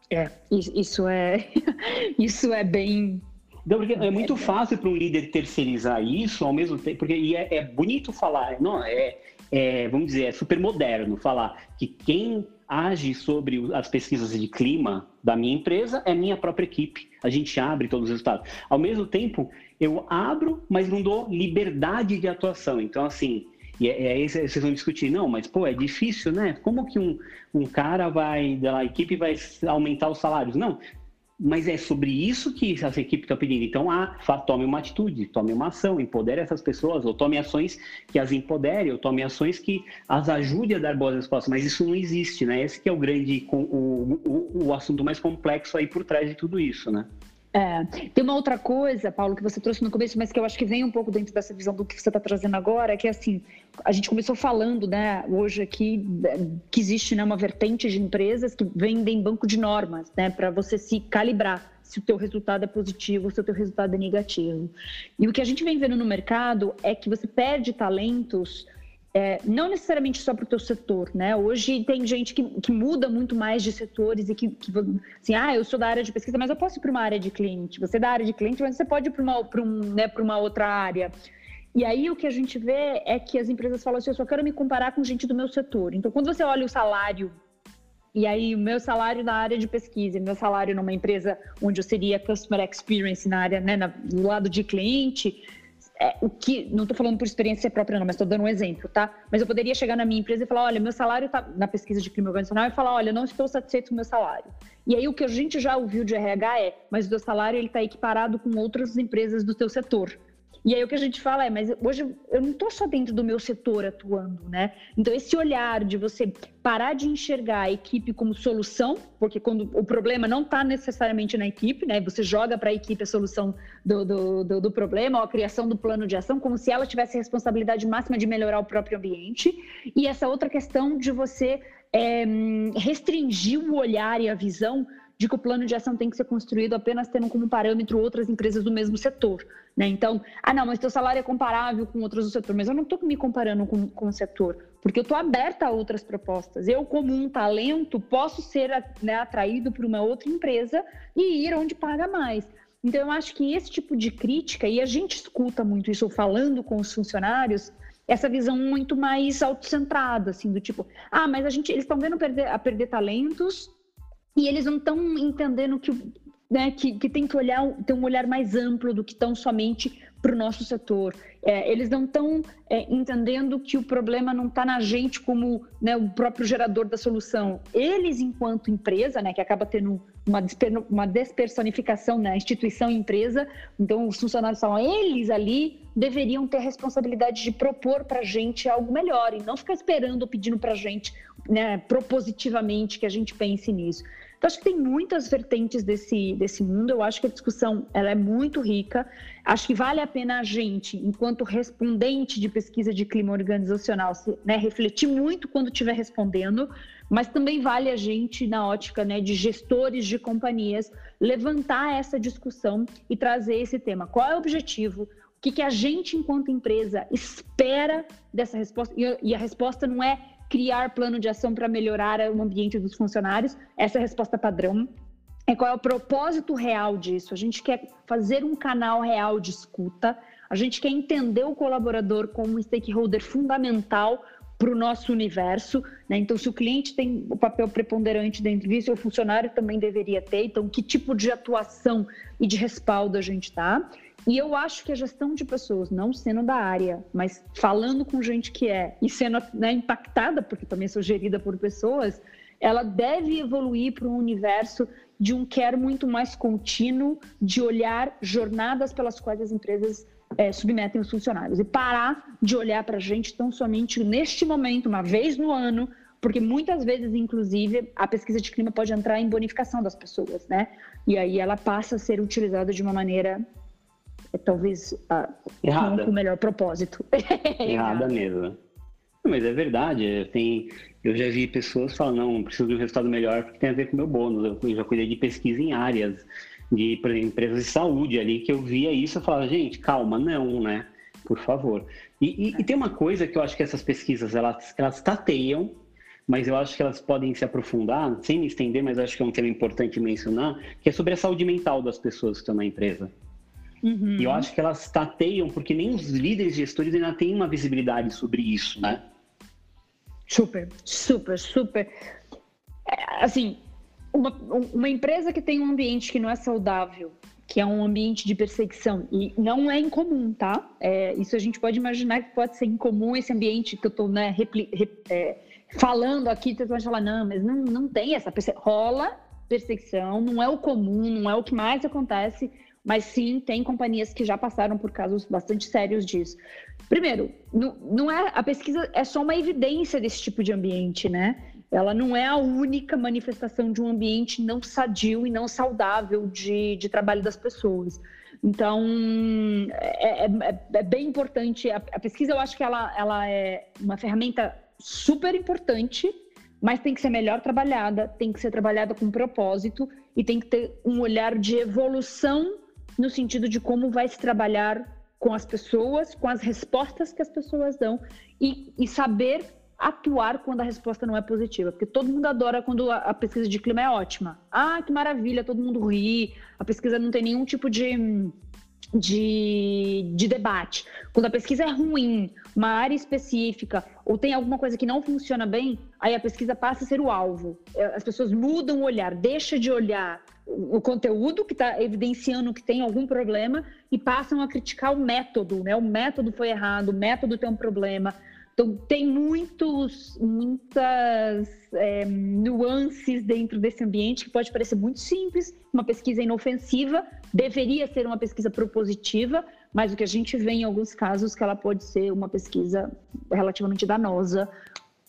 É, isso é, [LAUGHS] isso é bem então, porque é muito fácil para um líder terceirizar isso ao mesmo tempo, porque é, é bonito falar, não, é, é, vamos dizer, é super moderno falar que quem age sobre as pesquisas de clima da minha empresa é minha própria equipe. A gente abre todos os resultados. Ao mesmo tempo, eu abro, mas não dou liberdade de atuação. Então, assim, e é, aí vocês vão discutir, não, mas pô, é difícil, né? Como que um, um cara vai, da equipe vai aumentar os salários? Não, mas é sobre isso que as equipes estão pedindo. Então, ah, tome uma atitude, tome uma ação, empodere essas pessoas, ou tome ações que as empoderem, ou tome ações que as ajude a dar boas respostas. Mas isso não existe, né? Esse que é o grande, o, o, o assunto mais complexo aí por trás de tudo isso, né? É, tem uma outra coisa, Paulo, que você trouxe no começo, mas que eu acho que vem um pouco dentro dessa visão do que você está trazendo agora, que é assim, a gente começou falando, né, hoje aqui, que existe né, uma vertente de empresas que vendem banco de normas, né, para você se calibrar se o teu resultado é positivo ou se o teu resultado é negativo. E o que a gente vem vendo no mercado é que você perde talentos é, não necessariamente só para o teu setor, né? Hoje tem gente que, que muda muito mais de setores e que, que, assim, ah, eu sou da área de pesquisa, mas eu posso ir para uma área de cliente. Você é da área de cliente, mas você pode ir para uma, um, né, uma outra área. E aí o que a gente vê é que as empresas falam assim, eu só quero me comparar com gente do meu setor. Então, quando você olha o salário, e aí o meu salário na área de pesquisa, meu salário numa empresa onde eu seria Customer Experience na área, né, na, do lado de cliente, é, o que, não estou falando por experiência própria não, mas estou dando um exemplo, tá? Mas eu poderia chegar na minha empresa e falar, olha, meu salário está na pesquisa de crime organizacional e falar, olha, não estou satisfeito com o meu salário. E aí o que a gente já ouviu de RH é, mas o seu salário ele está equiparado com outras empresas do seu setor. E aí o que a gente fala é, mas hoje eu não estou só dentro do meu setor atuando, né? Então esse olhar de você parar de enxergar a equipe como solução, porque quando o problema não está necessariamente na equipe, né? Você joga para a equipe a solução do, do, do, do, problema ou a criação do plano de ação, como se ela tivesse a responsabilidade máxima de melhorar o próprio ambiente. E essa outra questão de você é, restringir o olhar e a visão de que o plano de ação tem que ser construído apenas tendo como parâmetro outras empresas do mesmo setor. Né? Então, ah, não, mas teu salário é comparável com outros do setor, mas eu não estou me comparando com, com o setor, porque eu estou aberta a outras propostas. Eu, como um talento, posso ser né, atraído por uma outra empresa e ir onde paga mais. Então, eu acho que esse tipo de crítica, e a gente escuta muito isso falando com os funcionários, essa visão muito mais autocentrada, assim, do tipo, ah, mas a gente, eles estão vendo perder, a perder talentos e eles não estão entendendo que, né, que, que tem que olhar, ter um olhar mais amplo do que tão somente para o nosso setor. É, eles não estão é, entendendo que o problema não está na gente como né, o próprio gerador da solução. Eles, enquanto empresa, né, que acaba tendo uma, desper, uma despersonificação na né, instituição empresa, então os funcionários falam, eles ali deveriam ter a responsabilidade de propor para a gente algo melhor e não ficar esperando ou pedindo para a gente né, propositivamente que a gente pense nisso. Então, acho que tem muitas vertentes desse, desse mundo. Eu acho que a discussão ela é muito rica. Acho que vale a pena a gente, enquanto respondente de pesquisa de clima organizacional, né, refletir muito quando estiver respondendo, mas também vale a gente, na ótica né, de gestores de companhias, levantar essa discussão e trazer esse tema. Qual é o objetivo? O que, que a gente, enquanto empresa, espera dessa resposta? E a resposta não é criar plano de ação para melhorar o ambiente dos funcionários. Essa é a resposta padrão. É qual é o propósito real disso? A gente quer fazer um canal real de escuta, a gente quer entender o colaborador como um stakeholder fundamental para o nosso universo. Né? Então, se o cliente tem o papel preponderante dentro disso, o funcionário também deveria ter. Então, que tipo de atuação e de respaldo a gente dá? E eu acho que a gestão de pessoas, não sendo da área, mas falando com gente que é e sendo né, impactada, porque também sou gerida por pessoas, ela deve evoluir para um universo de um quer muito mais contínuo, de olhar jornadas pelas quais as empresas é, submetem os funcionários e parar de olhar para a gente tão somente neste momento, uma vez no ano, porque muitas vezes, inclusive, a pesquisa de clima pode entrar em bonificação das pessoas, né? E aí ela passa a ser utilizada de uma maneira talvez ah, Errada. com o melhor propósito. [LAUGHS] Errada mesmo. Mas é verdade, tem, eu já vi pessoas falando, não, preciso de um resultado melhor porque tem a ver com o meu bônus. Eu já cuidei de pesquisa em áreas, de por exemplo, empresas de saúde ali, que eu via isso e falava, gente, calma, não, né? Por favor. E, e, e, tem uma coisa que eu acho que essas pesquisas, elas, elas tateiam, mas eu acho que elas podem se aprofundar, sem me estender, mas acho que é um tema importante mencionar, que é sobre a saúde mental das pessoas que estão na empresa. Uhum. E eu acho que elas tateiam, porque nem os líderes gestores ainda têm uma visibilidade sobre isso, né? Super, super, super. É, assim, uma, uma empresa que tem um ambiente que não é saudável, que é um ambiente de perseguição, e não é incomum, tá? É, isso a gente pode imaginar que pode ser incomum esse ambiente que eu estou né, repli, rep, é, falando aqui, você pode falar, não, mas não, não tem essa perseguição. Rola, perseguição, não é o comum, não é o que mais acontece, mas sim tem companhias que já passaram por casos bastante sérios disso. Primeiro, não, não é a pesquisa é só uma evidência desse tipo de ambiente, né? Ela não é a única manifestação de um ambiente não sadio e não saudável de, de trabalho das pessoas. Então, é, é, é, é bem importante. A, a, pesquisa, eu acho que ela, ela é uma ferramenta super importante, mas tem que ser melhor trabalhada, tem que ser trabalhada com propósito e tem que ter um olhar de evolução no sentido de como vai se trabalhar com as pessoas, com as respostas que as pessoas dão e, e saber atuar quando a resposta não é positiva, porque todo mundo adora quando a, a, pesquisa de clima é ótima. Ah, que maravilha, todo mundo ri, a pesquisa não tem nenhum tipo de, de, de debate. Quando a pesquisa é ruim, uma área específica, ou tem alguma coisa que não funciona bem, aí a pesquisa passa a ser o alvo. É, as pessoas mudam o olhar, deixa de olhar o conteúdo que está evidenciando que tem algum problema e passam a criticar o método, né? O método foi errado, o método tem um problema. Então, tem muitos, muitas é, nuances dentro desse ambiente que pode parecer muito simples, uma pesquisa inofensiva, deveria ser uma pesquisa propositiva, mas o que a gente vê em alguns casos que ela pode ser uma pesquisa relativamente danosa,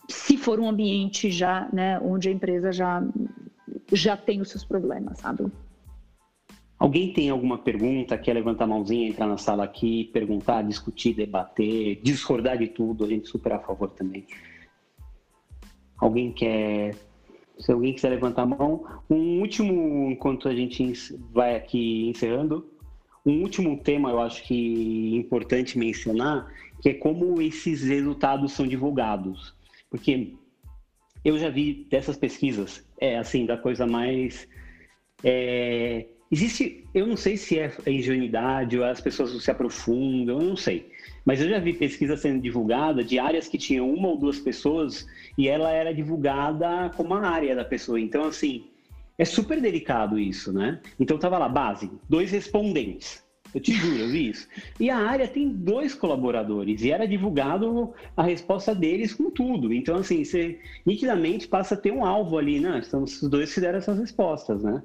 se for um ambiente já, né, onde a empresa já, já tem os seus problemas, sabe? Alguém tem alguma pergunta, quer levantar a mãozinha, entrar na sala aqui, perguntar, discutir, debater, discordar de tudo, a gente super a favor também. Alguém quer. Se alguém quiser levantar a mão, um último, enquanto a gente vai aqui encerrando, um último tema eu acho que é importante mencionar, que é como esses resultados são divulgados. Porque eu já vi dessas pesquisas, é assim, da coisa mais. É, Existe, eu não sei se é a ingenuidade ou as pessoas se aprofundam, eu não sei. Mas eu já vi pesquisa sendo divulgada de áreas que tinham uma ou duas pessoas e ela era divulgada como a área da pessoa. Então, assim, é super delicado isso, né? Então, tava lá, base, dois respondentes. Eu te juro, eu vi isso. E a área tem dois colaboradores e era divulgado a resposta deles com tudo. Então, assim, você nitidamente passa a ter um alvo ali, né? Então, os dois fizeram essas respostas, né?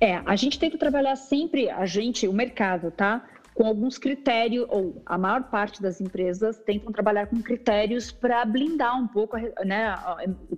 É, a gente tenta trabalhar sempre, a gente, o mercado, tá? Com alguns critérios, ou a maior parte das empresas tentam trabalhar com critérios para blindar um pouco né,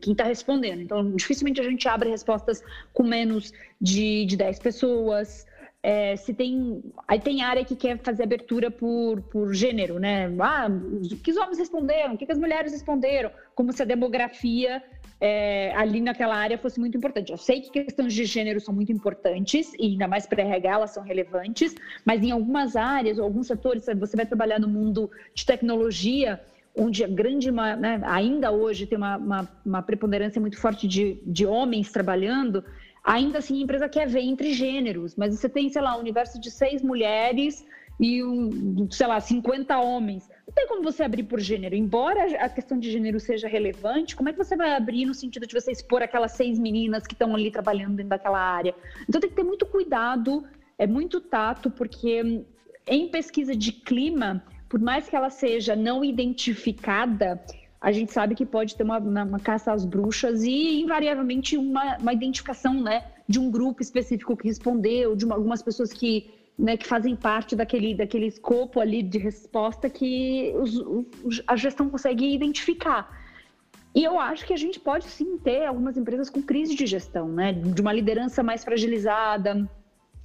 quem está respondendo. Então, dificilmente a gente abre respostas com menos de, de 10 pessoas. É, se tem. Aí tem área que quer fazer abertura por, por gênero, né? Ah, o que os homens responderam, o que as mulheres responderam, como se a demografia é, ali naquela área fosse muito importante. Eu sei que questões de gênero são muito importantes, e ainda mais para RH elas são relevantes, mas em algumas áreas, alguns setores, você vai trabalhar no mundo de tecnologia, onde a grande, né, ainda hoje tem uma, uma, uma preponderância muito forte de, de homens trabalhando, ainda assim a empresa quer ver entre gêneros, mas você tem, sei lá, um universo de seis mulheres e, um, sei lá, 50 homens. Não tem como você abrir por gênero. Embora a questão de gênero seja relevante, como é que você vai abrir no sentido de você expor aquelas seis meninas que estão ali trabalhando dentro daquela área? Então tem que ter muito cuidado, é muito tato, porque em pesquisa de clima, por mais que ela seja não identificada, a gente sabe que pode ter uma, uma caça às bruxas e, invariavelmente, uma, uma identificação né, de um grupo específico que respondeu, de uma, algumas pessoas que né, que fazem parte daquele, daquele escopo ali de resposta que os, os, a gestão consegue identificar. E eu acho que a gente pode sim ter algumas empresas com crise de gestão, né? De uma liderança mais fragilizada,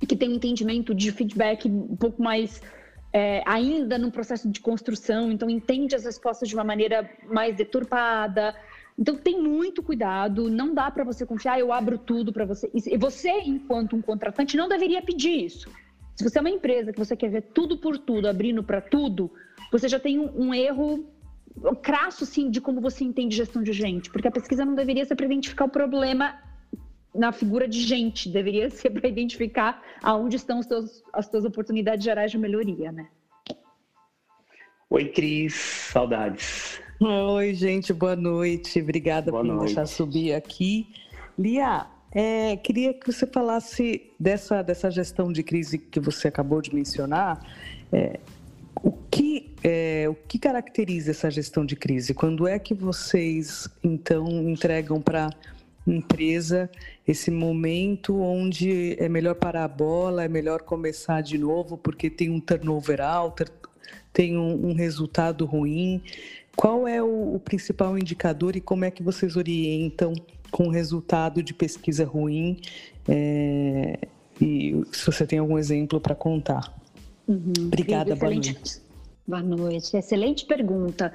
que tem um entendimento de feedback um pouco mais é, ainda no processo de construção, então entende as respostas de uma maneira mais deturpada. Então tem muito cuidado, não dá para você confiar, eu abro tudo para você. E você, enquanto um contratante, não deveria pedir isso. Se você é uma empresa que você quer ver tudo por tudo, abrindo para tudo, você já tem um, um erro crasso, sim, de como você entende gestão de gente. Porque a pesquisa não deveria ser para identificar o problema na figura de gente, deveria ser para identificar aonde estão teus, as suas oportunidades gerais de melhoria, né? Oi, Cris, saudades. Oi, gente, boa noite. Obrigada boa por noite. me deixar subir aqui. Lia, é, queria que você falasse dessa, dessa gestão de crise que você acabou de mencionar. É, o, que, é, o que caracteriza essa gestão de crise? Quando é que vocês, então, entregam para empresa esse momento onde é melhor parar a bola, é melhor começar de novo porque tem um turnover alto, tem um, um resultado ruim. Qual é o, o, principal indicador e como é que vocês orientam com resultado de pesquisa ruim? É, e se você tem algum exemplo para contar. Uhum. Obrigada, boa noite. Boa noite, excelente pergunta.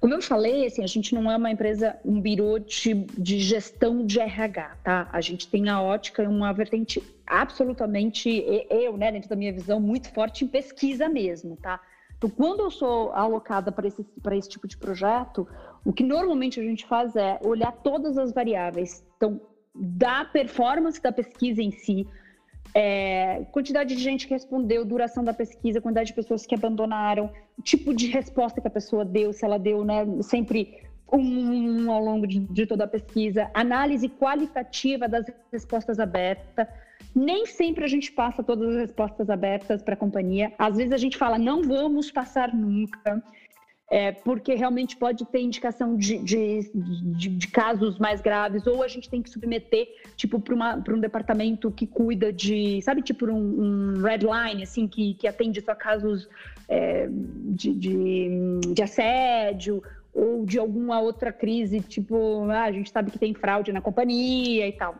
Como eu falei, assim, a gente não é uma empresa, um birô de, de gestão de RH, tá? A gente tem a ótica e uma vertente absolutamente, eu, né, dentro da minha visão, muito forte em pesquisa mesmo, tá? Então, quando eu sou alocada para esse, esse tipo de projeto, o que normalmente a gente faz é olhar todas as variáveis. Então, da performance da pesquisa em si, é, quantidade de gente que respondeu, duração da pesquisa, quantidade de pessoas que abandonaram, tipo de resposta que a pessoa deu, se ela deu né, sempre um, um ao longo de, de, toda a pesquisa, análise qualitativa das respostas abertas. Nem sempre a gente passa todas as respostas abertas para a companhia. Às vezes a gente fala, não vamos passar nunca é, porque realmente pode ter indicação de, de, de, de, casos mais graves, ou a gente tem que submeter, tipo, para um departamento que cuida de, sabe, tipo um, um red line, assim, que, que atende só casos é, de, assédio, ou de alguma outra crise, tipo, ah, a gente sabe que tem fraude na companhia e tal.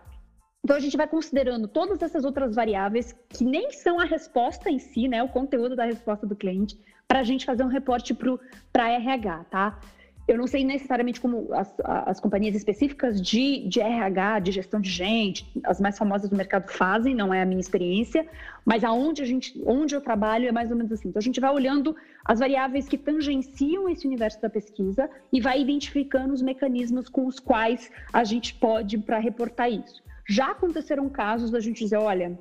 Então a gente vai considerando todas essas outras variáveis que nem são a resposta em si, né, o conteúdo da resposta do cliente, para a gente fazer um reporte para RH, tá? Eu não sei necessariamente como as, as companhias específicas de, de RH, de gestão de gente, as mais famosas do mercado fazem, não é a minha experiência, mas aonde a gente, onde eu trabalho é mais ou menos assim. Então a gente vai olhando as variáveis que tangenciam esse universo da pesquisa e vai identificando os mecanismos com os quais a gente pode para reportar isso. Já aconteceram casos da gente dizer, olha,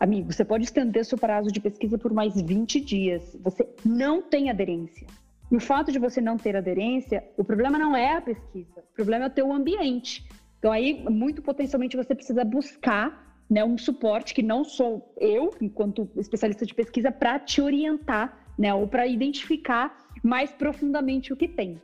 Amigo, você pode estender seu prazo de pesquisa por mais 20 dias. Você não tem aderência. E o fato de você não ter aderência, o problema não é a pesquisa, o problema é o teu ambiente. Então aí, muito potencialmente, você precisa buscar né, um suporte que não sou eu, enquanto especialista de pesquisa, para te orientar, né, ou para identificar mais profundamente o que tem.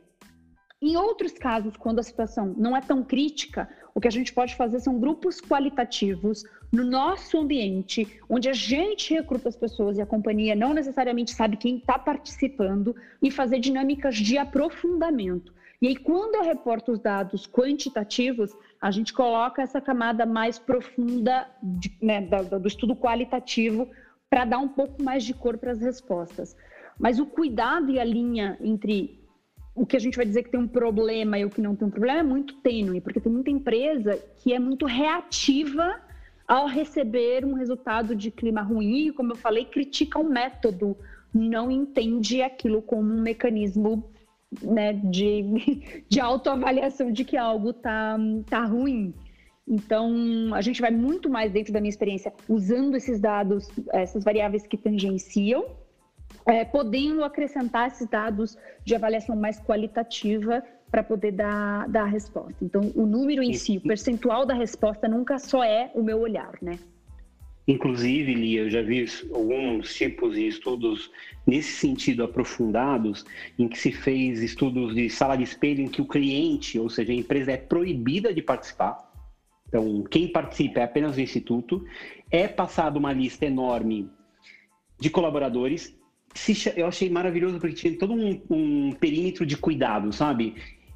Em outros casos, quando a situação não é tão crítica, o que a gente pode fazer são grupos qualitativos no nosso ambiente, onde a gente recruta as pessoas e a companhia não necessariamente sabe quem está participando, e fazer dinâmicas de aprofundamento. E aí, quando eu reporto os dados quantitativos, a gente coloca essa camada mais profunda de, né, do, do estudo qualitativo para dar um pouco mais de cor para as respostas. Mas o cuidado e a linha entre o que a gente vai dizer que tem um problema e o que não tem um problema é muito tênue, porque tem muita empresa que é muito reativa ao receber um resultado de clima ruim, como eu falei, critica o método, não entende aquilo como um mecanismo né, de, [LAUGHS] de autoavaliação de que algo está tá ruim. Então, a gente vai muito mais dentro da minha experiência usando esses dados, essas variáveis que tangenciam, é, podendo acrescentar esses dados de avaliação mais qualitativa para poder dar, dar a resposta. Então, o número em si, o percentual da resposta nunca só é o meu olhar, né? Inclusive, Lia, eu já vi alguns tipos de estudos nesse sentido aprofundados, em que se fez estudos de sala de espelho em que o cliente, ou seja, a empresa é proibida de participar. Então, quem participa é apenas o instituto. É passada uma lista enorme de colaboradores eu achei maravilhoso porque tinha todo um, um, perímetro de cuidado, sabe?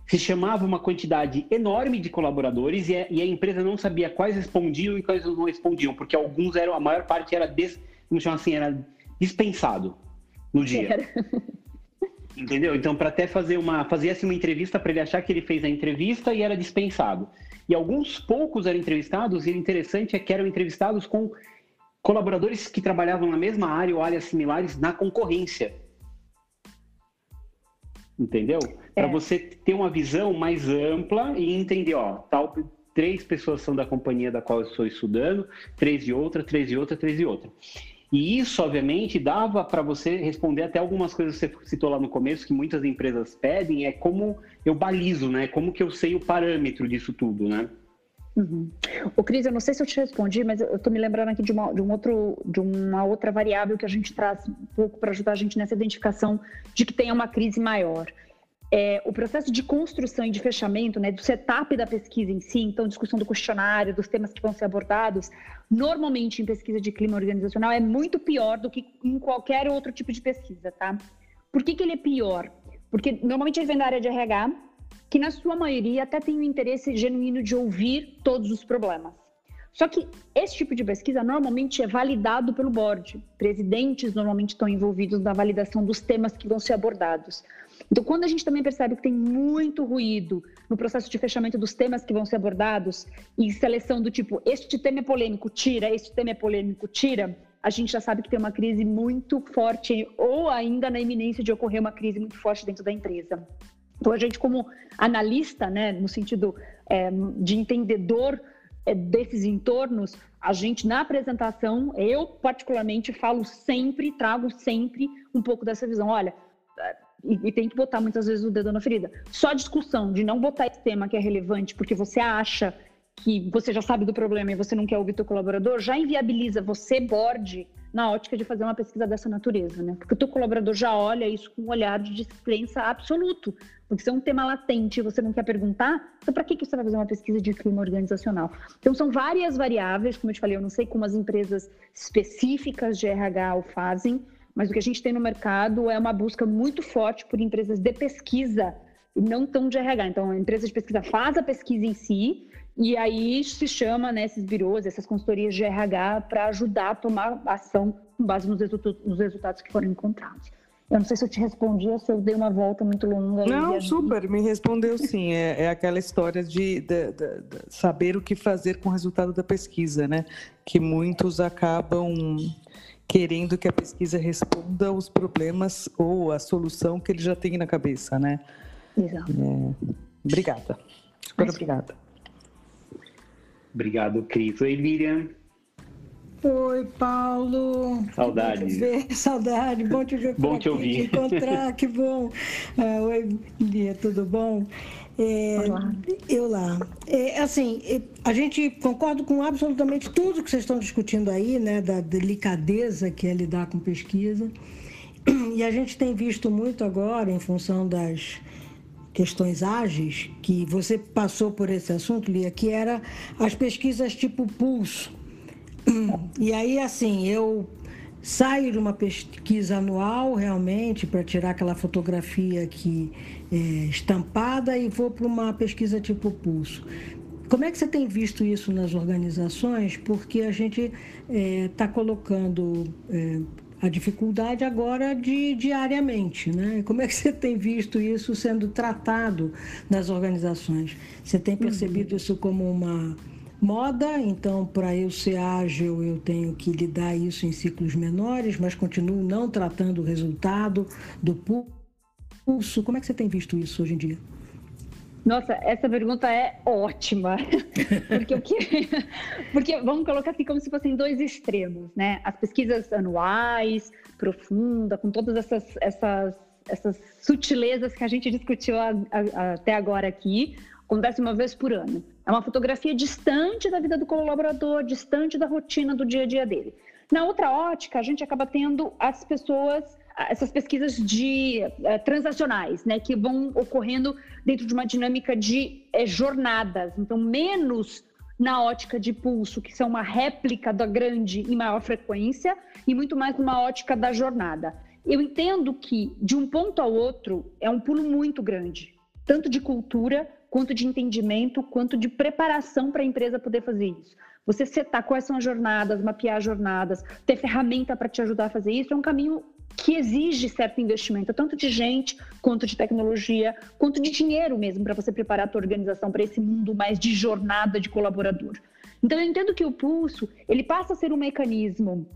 Se chamava uma quantidade enorme de colaboradores e a, e a, empresa não sabia quais respondiam e quais não respondiam, porque alguns eram, a maior parte era, des, como chama assim, era dispensado no dia. Era. [LAUGHS] Entendeu? Então, para até fazer uma, fazia assim uma entrevista para ele achar que ele fez a entrevista e era dispensado. E alguns poucos eram entrevistados, e o interessante é que eram entrevistados com colaboradores que trabalhavam na mesma área ou áreas similares na concorrência. Entendeu? É. Para você ter uma visão mais ampla e entender, ó, tal, três pessoas são da companhia da qual eu estou estudando, três de outra, três de outra, três de outra. E isso, obviamente, dava para você responder até algumas coisas que você citou lá no começo, que muitas empresas pedem, é como eu balizo, né? Como que eu sei o parâmetro disso tudo, né? Uhum. O Cris, eu não sei se eu te respondi, mas eu estou me lembrando aqui de uma, de um outro, de uma outra variável que a gente traz um pouco para ajudar a gente nessa identificação de que tenha uma crise maior. é, o processo de construção e de fechamento, né, do setup da pesquisa em si, então discussão do questionário, dos temas que vão ser abordados, normalmente em pesquisa de clima organizacional é muito pior do que em qualquer outro tipo de pesquisa, tá? Por que, que ele é pior? Porque normalmente ele vem da área de RH, que na sua maioria até tem o interesse genuíno de ouvir todos os problemas. Só que esse tipo de pesquisa normalmente é validado pelo board. Presidentes normalmente estão envolvidos na validação dos temas que vão ser abordados. Então, quando a gente também percebe que tem muito ruído no processo de fechamento dos temas que vão ser abordados e seleção do tipo, este tema é polêmico, tira, este tema é polêmico, tira, a gente já sabe que tem uma crise muito forte ou ainda na iminência de ocorrer uma crise muito forte dentro da empresa. Então, a gente, como analista, né, no sentido é, de entendedor é, desses entornos, a gente, na apresentação, eu particularmente falo sempre, trago sempre um pouco dessa visão. Olha, e, e, tem que botar muitas vezes o dedo na ferida. Só a discussão de não botar esse tema que é relevante porque você acha que você já sabe do problema e você não quer ouvir teu colaborador, já inviabiliza você, board, na ótica de fazer uma pesquisa dessa natureza, né? Porque o teu colaborador já olha isso com um olhar de descrença absoluto. Porque se é um tema latente e você não quer perguntar, então para que, que você vai fazer uma pesquisa de clima organizacional? Então são várias variáveis, como eu te falei, eu não sei como as empresas específicas de RH o fazem, mas o que a gente tem no mercado é uma busca muito forte por empresas de pesquisa e não tão de RH. Então, a empresa de pesquisa faz a pesquisa em si e aí se chama né, esses birôs, essas consultorias de RH para ajudar a tomar ação com base nos, nos resultados que foram encontrados. Eu não sei se eu te respondi ou se eu dei uma volta muito longa. Não, super, me respondeu sim. É, é aquela história de, de, de, de, saber o que fazer com o resultado da pesquisa, né? Que muitos acabam querendo que a pesquisa responda aos problemas ou a solução que ele já tem na cabeça, né? Exato. É, obrigada. Super Mas, obrigada. Obrigado, Cris. Oi, Miriam. Oi, Paulo. Saudade. [LAUGHS] Saudade. Bom te ver. bom te ouvir. Te encontrar, [LAUGHS] que bom. Ah, oi, Lia, tudo bom? É, Olá. Eu lá. É, assim, é, a gente concorda com absolutamente tudo que vocês estão discutindo aí, né, da delicadeza que é lidar com pesquisa. [CLEARS THROAT] E a gente tem visto muito agora, em função das questões ágeis, que você passou por esse assunto, Lia, que era as pesquisas tipo pulso. E aí, assim, eu saio de uma pesquisa anual realmente para tirar aquela fotografia que é, estampada e vou para uma pesquisa tipo pulso. Como é que você tem visto isso nas organizações? Porque a gente está é, colocando é, a dificuldade agora de diariamente, né? Como é que você tem visto isso sendo tratado nas organizações? Você tem percebido uhum. isso como uma moda, então para eu ser ágil eu tenho que lidar isso em ciclos menores, mas continuo não tratando o resultado do pulso. Como é que você tem visto isso hoje em dia? Nossa, essa pergunta é ótima. [LAUGHS] Porque, o que... Porque vamos colocar assim como se fossem dois extremos, né? As pesquisas anuais, profunda, com todas essas, essas, essas sutilezas que a gente discutiu a, a, até agora aqui, acontece uma vez por ano. É uma fotografia distante da vida do colaborador, distante da rotina do dia a dia dele. Na outra ótica, a gente acaba tendo as pessoas, essas pesquisas de uh, transacionais, né, que vão ocorrendo dentro de uma dinâmica de uh, jornadas. Então, menos na ótica de pulso, que são uma réplica da grande em maior frequência, e muito mais numa ótica da jornada. Eu entendo que, de um ponto ao outro, é um pulo muito grande, tanto de cultura quanto de entendimento, quanto de preparação para a empresa poder fazer isso. Você setar quais são as jornadas, mapear jornadas, ter ferramenta para te ajudar a fazer isso, é um caminho que exige certo investimento, tanto de gente, quanto de tecnologia, quanto de dinheiro mesmo, para você preparar a tua organização para esse mundo mais de jornada de colaborador. Então, eu entendo que o pulso, ele passa a ser um mecanismo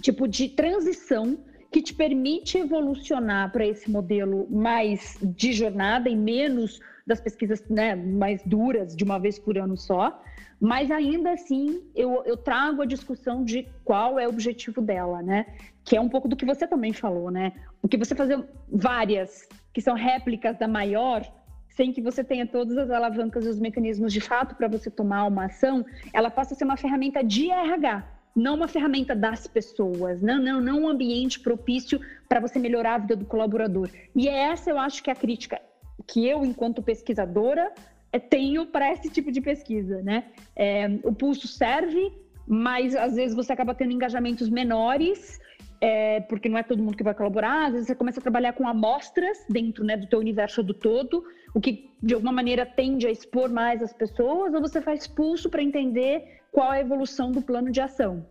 tipo de transição que te permite evolucionar para esse modelo mais de jornada e menos das pesquisas né, mais duras, de uma vez por ano só, mas ainda assim eu, eu trago a discussão de qual é o objetivo dela, né? Que é um pouco do que você também falou, né? O que você fazer várias que são réplicas da maior, sem que você tenha todas as alavancas e os mecanismos de fato para você tomar uma ação, ela passa a ser uma ferramenta de RH, não uma ferramenta das pessoas, não, não, não um ambiente propício para você melhorar a vida do colaborador. E essa eu acho que é a crítica que eu, enquanto pesquisadora, é, tenho para esse tipo de pesquisa, né? É, o pulso serve, mas às vezes você acaba tendo engajamentos menores, é, porque não é todo mundo que vai colaborar. Às vezes você começa a trabalhar com amostras dentro né, do teu universo do todo, o que de alguma maneira tende a expor mais as pessoas, ou você faz pulso para entender qual é a evolução do plano de ação.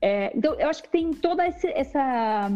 É, então, eu acho que tem toda esse, essa,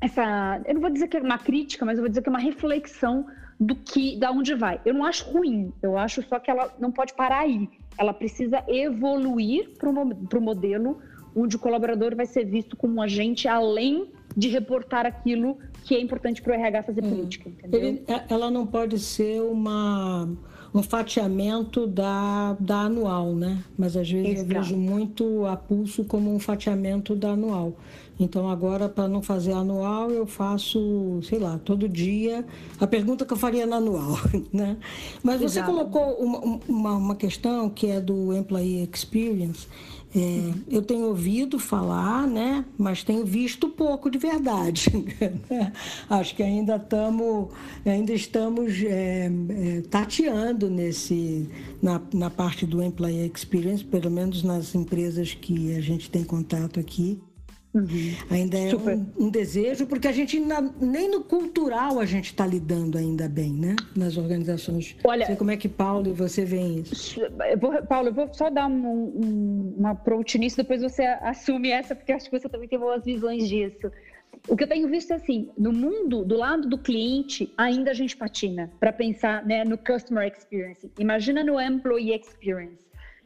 essa, eu não vou dizer que é uma crítica, mas eu vou dizer que é uma reflexão do que, da onde vai. Eu não acho ruim, eu acho só que ela não pode parar aí. Ela precisa evoluir para o modelo onde o colaborador vai ser visto como um agente além de reportar aquilo que é importante para o RH fazer política. Ele, é, ela não pode ser uma um fatiamento da, da anual, né? Mas às vezes Exato. eu vejo muito a pulso como um fatiamento da anual. Então agora, para não fazer anual, eu faço, sei lá, todo dia a pergunta que eu faria na anual, [LAUGHS] né? Mas você Exato. colocou uma, uma, uma questão que é do Employee Experience, é, eu tenho ouvido falar, né, mas tenho visto pouco de verdade. [LAUGHS] Acho que ainda, tamo, ainda estamos é, é, tateando nesse, na, na parte do Employee Experience, pelo menos nas empresas que a gente tem contato aqui. Uhum. Ainda é um, um, desejo, porque a gente ainda, nem no cultural a gente está lidando ainda bem, né? Nas organizações. Olha, sei como é que Paulo e você veem isso. Eu vou, Paulo, eu vou só dar um, um, uma approach nisso, depois você assume essa, porque acho que você também tem boas visões disso. O que eu tenho visto é assim, no mundo, do lado do cliente, ainda a gente patina para pensar né, no customer experience. Imagina no employee experience.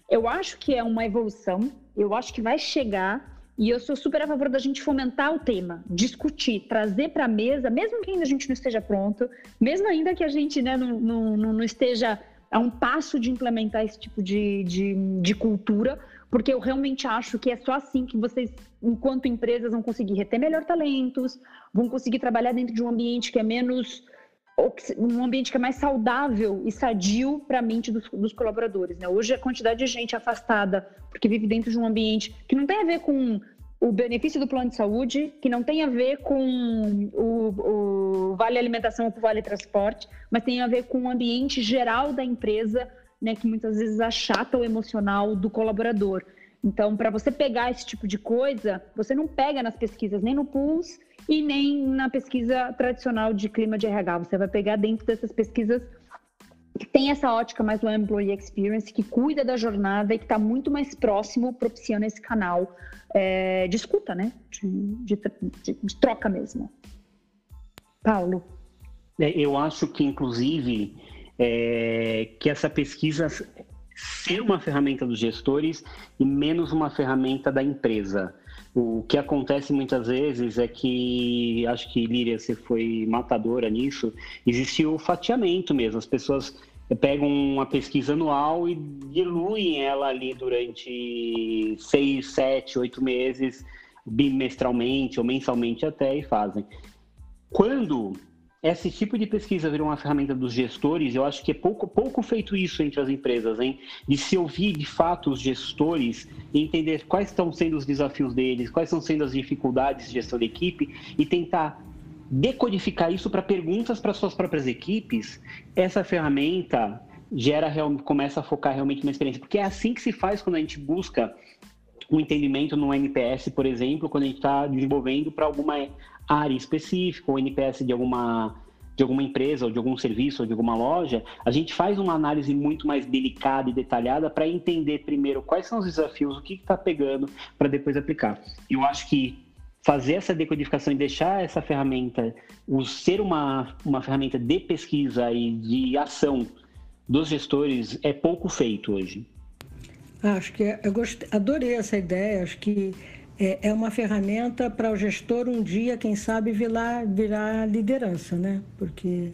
Eu acho que é uma evolução, eu acho que vai chegar e eu sou super a favor da gente fomentar o tema, discutir, trazer para a mesa, mesmo que ainda a gente não esteja pronto, mesmo ainda que a gente né, não, não, não esteja a um passo de implementar esse tipo de, de, de cultura, porque eu realmente acho que é só assim que vocês, enquanto empresas, vão conseguir reter melhor talentos, vão conseguir trabalhar dentro de um ambiente que é menos um ambiente que é mais saudável e sadio para a mente dos, dos colaboradores. Né? Hoje, a quantidade de gente afastada, porque vive dentro de um ambiente que não tem a ver com o benefício do plano de saúde, que não tem a ver com o, o vale alimentação ou o vale transporte, mas tem a ver com o ambiente geral da empresa, né, que muitas vezes achata o emocional do colaborador. Então, para você pegar esse tipo de coisa, você não pega nas pesquisas nem no Pulse e nem na pesquisa tradicional de clima de RH. Você vai pegar dentro dessas pesquisas que tem essa ótica mais do employee experience, que cuida da jornada e que está muito mais próximo, propiciando esse canal é, de escuta, né? De, de, de, troca mesmo. Paulo. É, eu acho que, inclusive, é, que essa pesquisa ser uma ferramenta dos gestores e menos uma ferramenta da empresa. O que acontece muitas vezes é que, acho que Líria, você foi matadora nisso, existiu o fatiamento mesmo. As pessoas pegam uma pesquisa anual e diluem ela ali durante seis, sete, oito meses, bimestralmente ou mensalmente até, e fazem. Quando esse tipo de pesquisa virou uma ferramenta dos gestores, eu acho que é pouco, pouco feito isso entre as empresas, hein? De se ouvir de fato os gestores e entender quais estão sendo os desafios deles, quais estão sendo as dificuldades de gestão de equipe e tentar decodificar isso para perguntas para suas próprias equipes. Essa ferramenta gera começa a focar realmente na experiência, porque é assim que se faz quando a gente busca um entendimento no NPS, por exemplo, quando a gente está desenvolvendo para alguma área específica, ou NPS de alguma, de alguma empresa, ou de algum serviço, ou de alguma loja, a gente faz uma análise muito mais delicada e detalhada para entender primeiro quais são os desafios, o que está pegando, para depois aplicar. Eu acho que fazer essa decodificação e deixar essa ferramenta, o ser uma, uma ferramenta de pesquisa e de ação dos gestores é pouco feito hoje. Acho que eu gostei, adorei essa ideia. Acho que é, é uma ferramenta para o gestor um dia, quem sabe, virar, virar liderança, né? Porque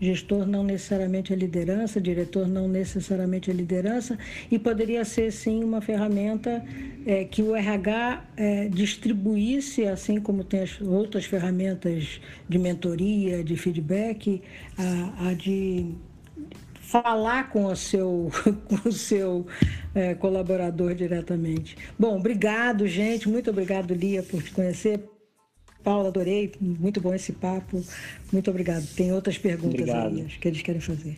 gestor não necessariamente é liderança, diretor não necessariamente é liderança, e poderia ser sim uma ferramenta é, que o RH é, distribuísse, assim como tem as outras ferramentas de mentoria, de feedback, a, a de falar com o seu, [LAUGHS] com o seu é, colaborador diretamente. Bom, obrigado, gente. Muito obrigado, Lia, por te conhecer. Paula, adorei. Muito bom esse papo. Muito obrigado. Tem outras perguntas obrigado. aí, acho que eles querem fazer.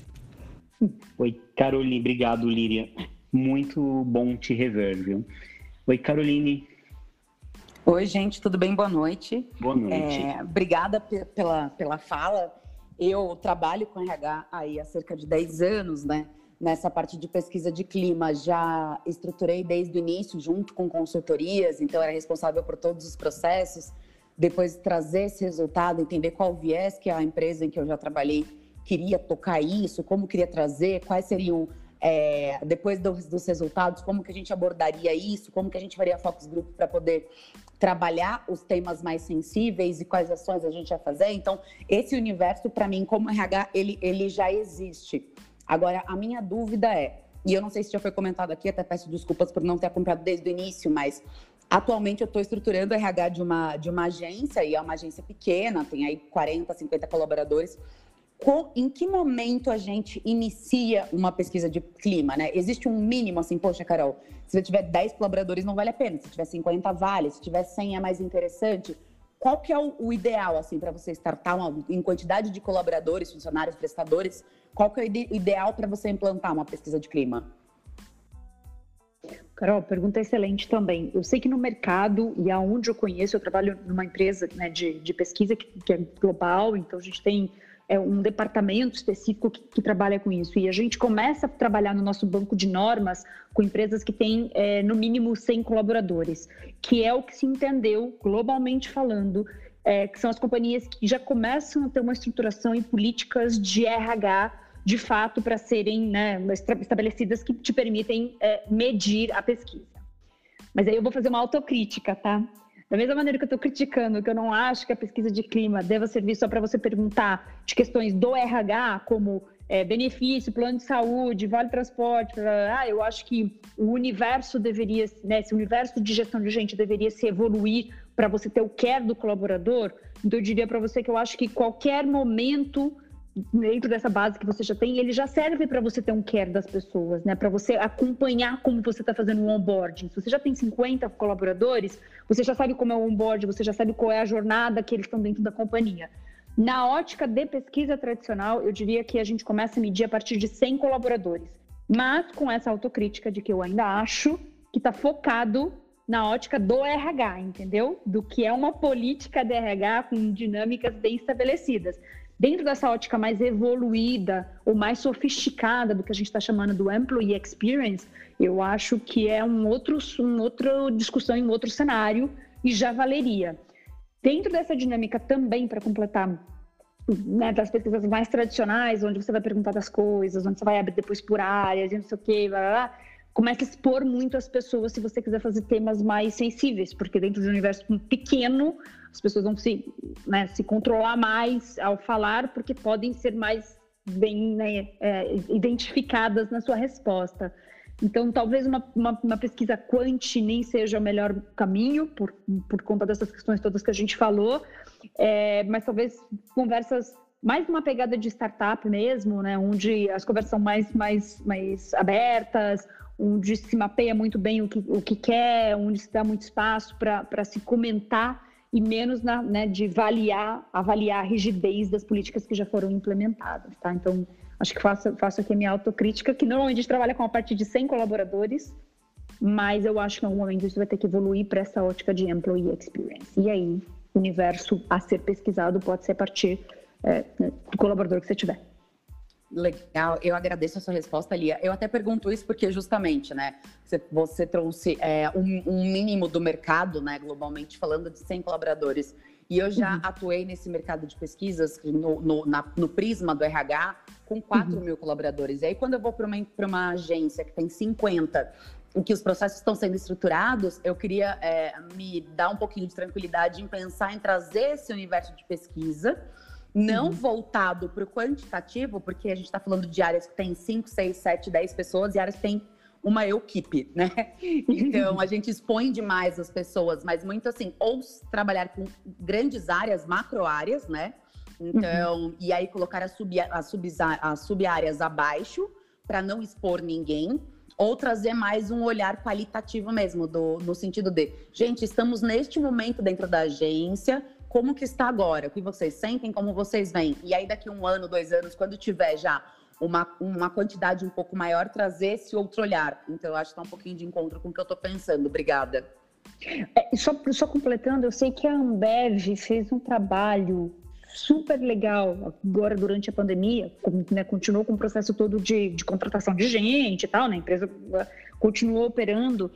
Oi, Caroline. Obrigado, Líria. Muito bom te rever, viu? Oi, Caroline. Oi, gente, tudo bem? Boa noite. Boa noite. É, obrigada pela, pela fala. Eu trabalho com RH aí há cerca de 10 anos, né? Nessa parte de pesquisa de clima, já estruturei desde o início, junto com consultorias, então era responsável por todos os processos. Depois trazer esse resultado, entender qual viés que a empresa em que eu já trabalhei queria tocar isso, como queria trazer, quais seriam é, depois dos, dos, resultados, como que a gente abordaria isso, como que a gente faria focus group para poder trabalhar os temas mais sensíveis e quais ações a gente vai fazer. Então, esse universo, para mim, como RH, ele, ele já existe. Agora, a minha dúvida é, e eu não sei se já foi comentado aqui, até peço desculpas por não ter acompanhado desde o início, mas atualmente eu estou estruturando o RH de uma, de uma agência, e é uma agência pequena, tem aí 40, 50 colaboradores, em que momento a gente inicia uma pesquisa de clima, né? Existe um mínimo, assim, poxa, Carol, se você tiver 10 colaboradores não vale a pena, se tiver 50 vale, se tiver 100 é mais interessante. Qual que é o, o ideal, assim, para você startar uma, em quantidade de colaboradores, funcionários, prestadores? Qual que é o ideal para você implantar uma pesquisa de clima? Carol, pergunta excelente também. Eu sei que no mercado e aonde eu conheço, eu trabalho numa empresa né, de, de pesquisa que, que é global, então a gente tem é, um departamento específico que, que, trabalha com isso. E a gente começa a trabalhar no nosso banco de normas com empresas que têm, é, no mínimo, 100 colaboradores, que é o que se entendeu, globalmente falando, é, que são as companhias que já começam a ter uma estruturação e políticas de RH de fato para serem né, estabelecidas que te permitem é, medir a pesquisa. Mas aí eu vou fazer uma autocrítica, tá? Da mesma maneira que eu estou criticando que eu não acho que a pesquisa de clima deva servir só para você perguntar de questões do RH, como é, benefício, plano de saúde, vale transporte, ah, eu acho que o universo deveria, né, esse universo de gestão de gente deveria se evoluir para você ter o care do colaborador. Então eu diria para você que eu acho que qualquer momento dentro dessa base que você já tem, ele já serve para você ter um care das pessoas, né? Para você acompanhar como você está fazendo um onboarding. Se você já tem 50 colaboradores, você já sabe como é o onboarding, você já sabe qual é a jornada que eles estão dentro da companhia. Na ótica de pesquisa tradicional, eu diria que a gente começa a medir a partir de 100 colaboradores, mas com essa autocrítica de que eu ainda acho que está focado na ótica do RH, entendeu? Do que é uma política de RH com dinâmicas bem estabelecidas. Dentro dessa ótica mais evoluída ou mais sofisticada do que a gente está chamando do employee experience, eu acho que é um outro, um outra discussão em um outro cenário e já valeria. Dentro dessa dinâmica também, para completar né, das pesquisas mais tradicionais, onde você vai perguntar das coisas, onde você vai abrir depois por áreas não sei o quê, blá, blá, blá, começa a expor muito as pessoas se você quiser fazer temas mais sensíveis, porque dentro de um universo pequeno, as pessoas vão se, né, se controlar mais ao falar, porque podem ser mais bem né, é, identificadas na sua resposta. Então, talvez uma, uma, uma, pesquisa quant nem seja o melhor caminho, por, por conta dessas questões todas que a gente falou, é, mas talvez conversas mais uma pegada de startup mesmo, né, onde as conversas são mais, mais, mais abertas, onde se mapeia muito bem o que, o que quer, onde se dá muito espaço para se comentar e menos na, né, de avaliar, avaliar a rigidez das políticas que já foram implementadas, tá? Então, acho que faço, faço aqui a minha autocrítica, que normalmente a gente trabalha com a partir de 100 colaboradores, mas eu acho que em algum momento isso vai ter que evoluir para essa ótica de employee experience. E aí, o universo a ser pesquisado pode ser a partir é, do colaborador que você tiver. Legal, eu agradeço a sua resposta, Lia. Eu até pergunto isso porque justamente, né, você, trouxe é, um, um, mínimo do mercado, né, globalmente falando de 100 colaboradores. E eu já uhum. atuei nesse mercado de pesquisas no, no, na, no prisma do RH com 4 uhum. mil colaboradores. E aí, quando eu vou para uma, uma agência que tem 50 em que os processos estão sendo estruturados, eu queria é, me dar um pouquinho de tranquilidade em pensar em trazer esse universo de pesquisa não uhum. voltado para o quantitativo, porque a gente está falando de áreas que tem 5, 6, 7, 10 pessoas e áreas que tem uma equipe, [LAUGHS] né? Então a gente expõe demais as pessoas, mas muito assim, ou trabalhar com grandes áreas, macro áreas, né? Então, uhum. e aí colocar as sub, as sub, as sub abaixo para não expor ninguém, ou trazer mais um olhar qualitativo mesmo, do, no sentido de, gente, estamos neste momento dentro da agência, como que está agora, o que vocês sentem, como vocês veem. E aí daqui um ano, dois anos, quando tiver já uma, uma quantidade um pouco maior, trazer esse outro olhar. Então, eu acho que está um pouquinho de encontro com o que eu estou pensando. Obrigada. É, só, só completando, eu sei que a Ambev fez um trabalho super legal agora durante a pandemia, né, continuou com o processo todo de, de contratação de gente e tal, né, a empresa continuou operando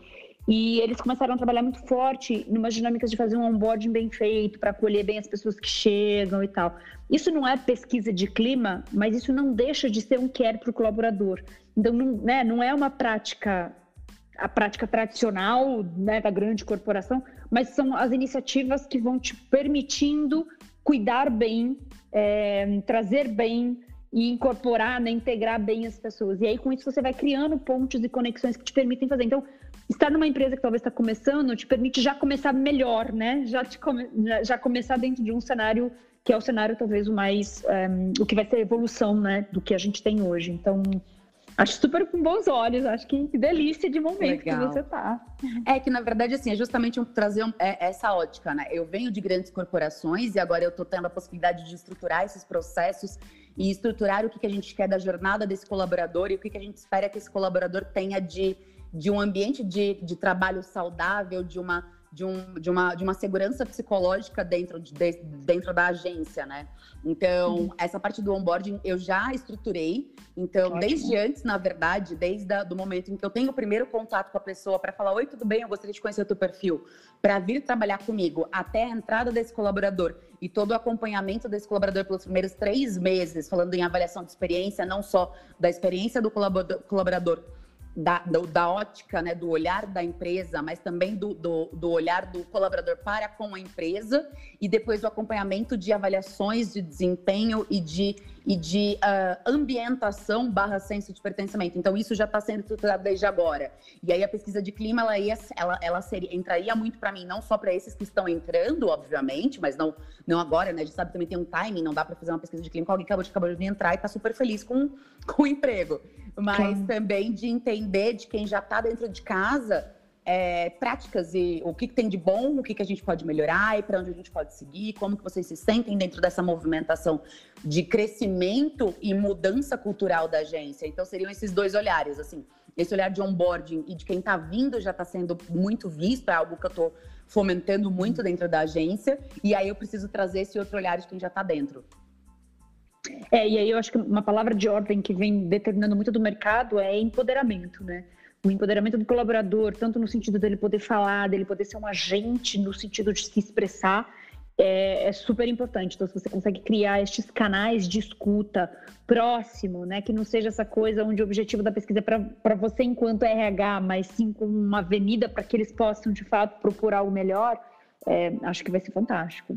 e eles começaram a trabalhar muito forte numa dinâmicas de fazer um onboarding bem feito, para acolher bem as pessoas que chegam e tal. Isso não é pesquisa de clima, mas isso não deixa de ser um care para o colaborador. Então, não, né, não é uma prática, a prática tradicional né, da grande corporação, mas são as iniciativas que vão te permitindo cuidar bem, é, trazer bem e incorporar, né, integrar bem as pessoas. E aí, com isso, você vai criando pontos e conexões que te permitem fazer. Então, estar numa empresa que talvez está começando te permite já começar melhor, né? Já, te come, já começar dentro de um cenário que é o cenário talvez o mais um, eh, o que vai ser a evolução, né, do que a gente tem hoje. Então Acho super com bons olhos, acho que, que delícia de momento Legal. que você tá. É que, na verdade, assim, é justamente um, trazer um, é, essa ótica, né? Eu venho de grandes corporações e agora eu tô tendo a possibilidade de estruturar esses processos e estruturar o que, que a gente quer da jornada desse colaborador e o que, que a gente espera que esse colaborador tenha de de um ambiente de, de trabalho saudável, de uma, de, um, de, uma, de uma segurança psicológica dentro, de, dentro da agência, né? Então, uhum. essa parte do onboarding eu já estruturei. Então, Ótimo. desde antes, na verdade, desde o do momento em que eu tenho o primeiro contato com a pessoa para falar: Oi, tudo bem? Eu gostaria de conhecer o teu perfil, para vir trabalhar comigo até a entrada desse colaborador e todo o acompanhamento desse colaborador pelos primeiros três meses, falando em avaliação de experiência, não só da experiência do colaborador da, do, da ótica, né, do olhar da empresa, mas também do, do, do, olhar do colaborador para com a empresa e depois o acompanhamento de avaliações de desempenho e de, e de uh, ambientação barra senso de pertencimento. Então, isso já está sendo estruturado desde agora. E aí, a pesquisa de clima, ela, ia, ela, ela seria, entraria muito para mim, não só para esses que estão entrando, obviamente, mas não, não agora, né? A gente sabe que também tem um timing, não dá para fazer uma pesquisa de clima com alguém que acabou de, acabou de entrar e está super feliz com, [LAUGHS] com o emprego mas também de entender de quem já está dentro de casa é, práticas e o que, que, tem de bom, o que, que a gente pode melhorar e para onde a gente pode seguir, como que vocês se sentem dentro dessa movimentação de crescimento e mudança cultural da agência. Então seriam esses dois olhares, assim, esse olhar de onboarding e de quem está vindo já está sendo muito visto, é algo que eu estou fomentando muito dentro da agência, e aí eu preciso trazer esse outro olhar de quem já está dentro. É, e aí eu acho que uma palavra de ordem que vem determinando muito do mercado é empoderamento, né? O empoderamento do colaborador, tanto no sentido dele poder falar, dele poder ser um agente, no sentido de se expressar, é, é, super importante. Então, se você consegue criar estes canais de escuta próximo, né, que não seja essa coisa onde o objetivo da pesquisa é para você enquanto RH, mas sim com uma avenida para que eles possam, de fato, procurar o melhor, é, acho que vai ser fantástico.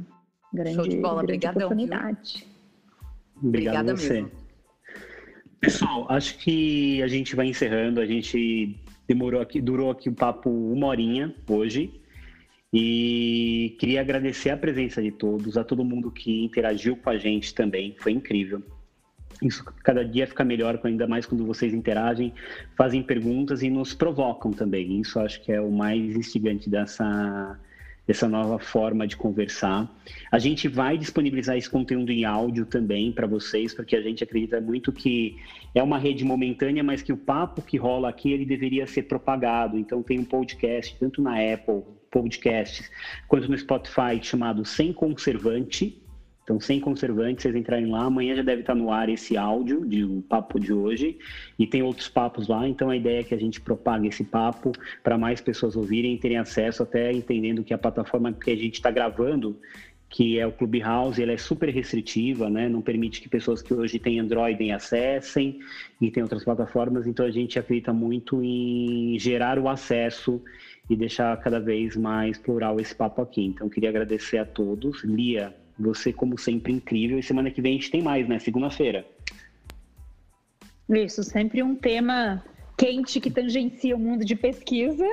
Grande, Show de bola, Obrigadão, oportunidade. Viu? Obrigado Obrigada a você. Mesmo. Pessoal, acho que a gente vai encerrando. A gente demorou aqui, durou aqui o papo uma horinha hoje. E queria agradecer a presença de todos, a todo mundo que interagiu com a gente também. Foi incrível. Isso cada dia fica melhor, ainda mais quando vocês interagem, fazem perguntas e nos provocam também. Isso acho que é o mais instigante dessa, dessa nova forma de conversar. A gente vai disponibilizar esse conteúdo em áudio também para vocês, porque a gente acredita muito que é uma rede momentânea, mas que o papo que rola aqui ele deveria ser propagado. Então tem um podcast tanto na Apple Podcasts quanto no Spotify chamado Sem Conservante então, sem conservantes, vocês entrarem lá, amanhã já deve estar no ar esse áudio de o papo de hoje e tem outros papos lá. Então, a ideia é que a gente propague esse papo para mais pessoas ouvirem e terem acesso, até entendendo que a plataforma que a gente está gravando que é o Clubhouse, ele é super restritiva, né? Não permite que pessoas que hoje têm Android acessem e tem outras plataformas. Então a gente acredita muito em gerar o acesso e deixar cada vez mais plural esse papo aqui. Então queria agradecer a todos. Lia, você, como sempre, incrível. E semana que vem a gente tem mais, né? Segunda-feira. Isso, sempre um tema quente que tangencia o mundo de pesquisa.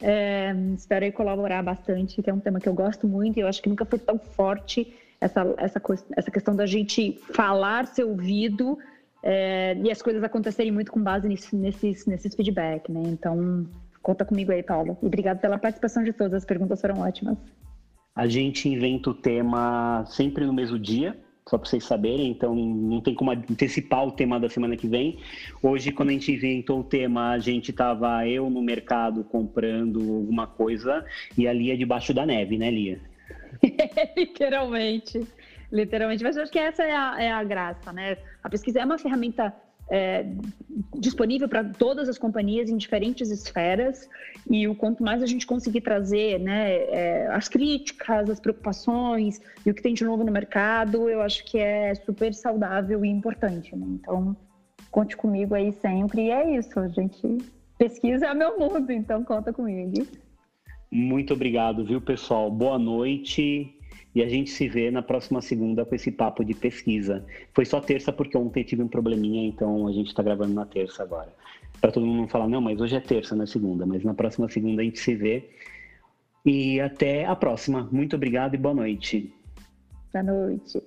É, espero colaborar bastante, que é um tema que eu gosto muito e eu acho que nunca foi tão forte essa, essa, essa questão da gente falar, ser ouvido é, e as coisas acontecerem muito com base nisso, nesses, nesses feedback, né? Então, conta comigo aí, Paulo. E obrigado pela participação de todas, as perguntas foram ótimas. A gente inventa o tema sempre no mesmo dia, só para vocês saberem, então não tem como antecipar o tema da semana que vem. Hoje, quando a gente inventou o tema, a gente estava eu no mercado comprando alguma coisa e a Lia debaixo da neve, né, Lia? [LAUGHS] Literalmente. Literalmente. Mas eu acho que essa é a, é a graça, né? A pesquisa é uma ferramenta é, disponível para todas as companhias em diferentes esferas e o quanto mais a gente conseguir trazer né, é, as críticas, as preocupações e o que tem de novo no mercado, eu acho que é super saudável e importante. Né? Então, conte comigo aí sempre e é isso, a gente pesquisa é meu mundo, então conta comigo. Muito obrigado, viu, pessoal? Boa noite e a gente se vê na próxima segunda com esse papo de pesquisa. Foi só terça porque ontem tive um probleminha, então a gente está gravando na terça agora. Para todo mundo não falar, não, mas hoje é terça, não é segunda, mas na próxima segunda a gente se vê. E até a próxima. Muito obrigado e boa noite. Boa noite.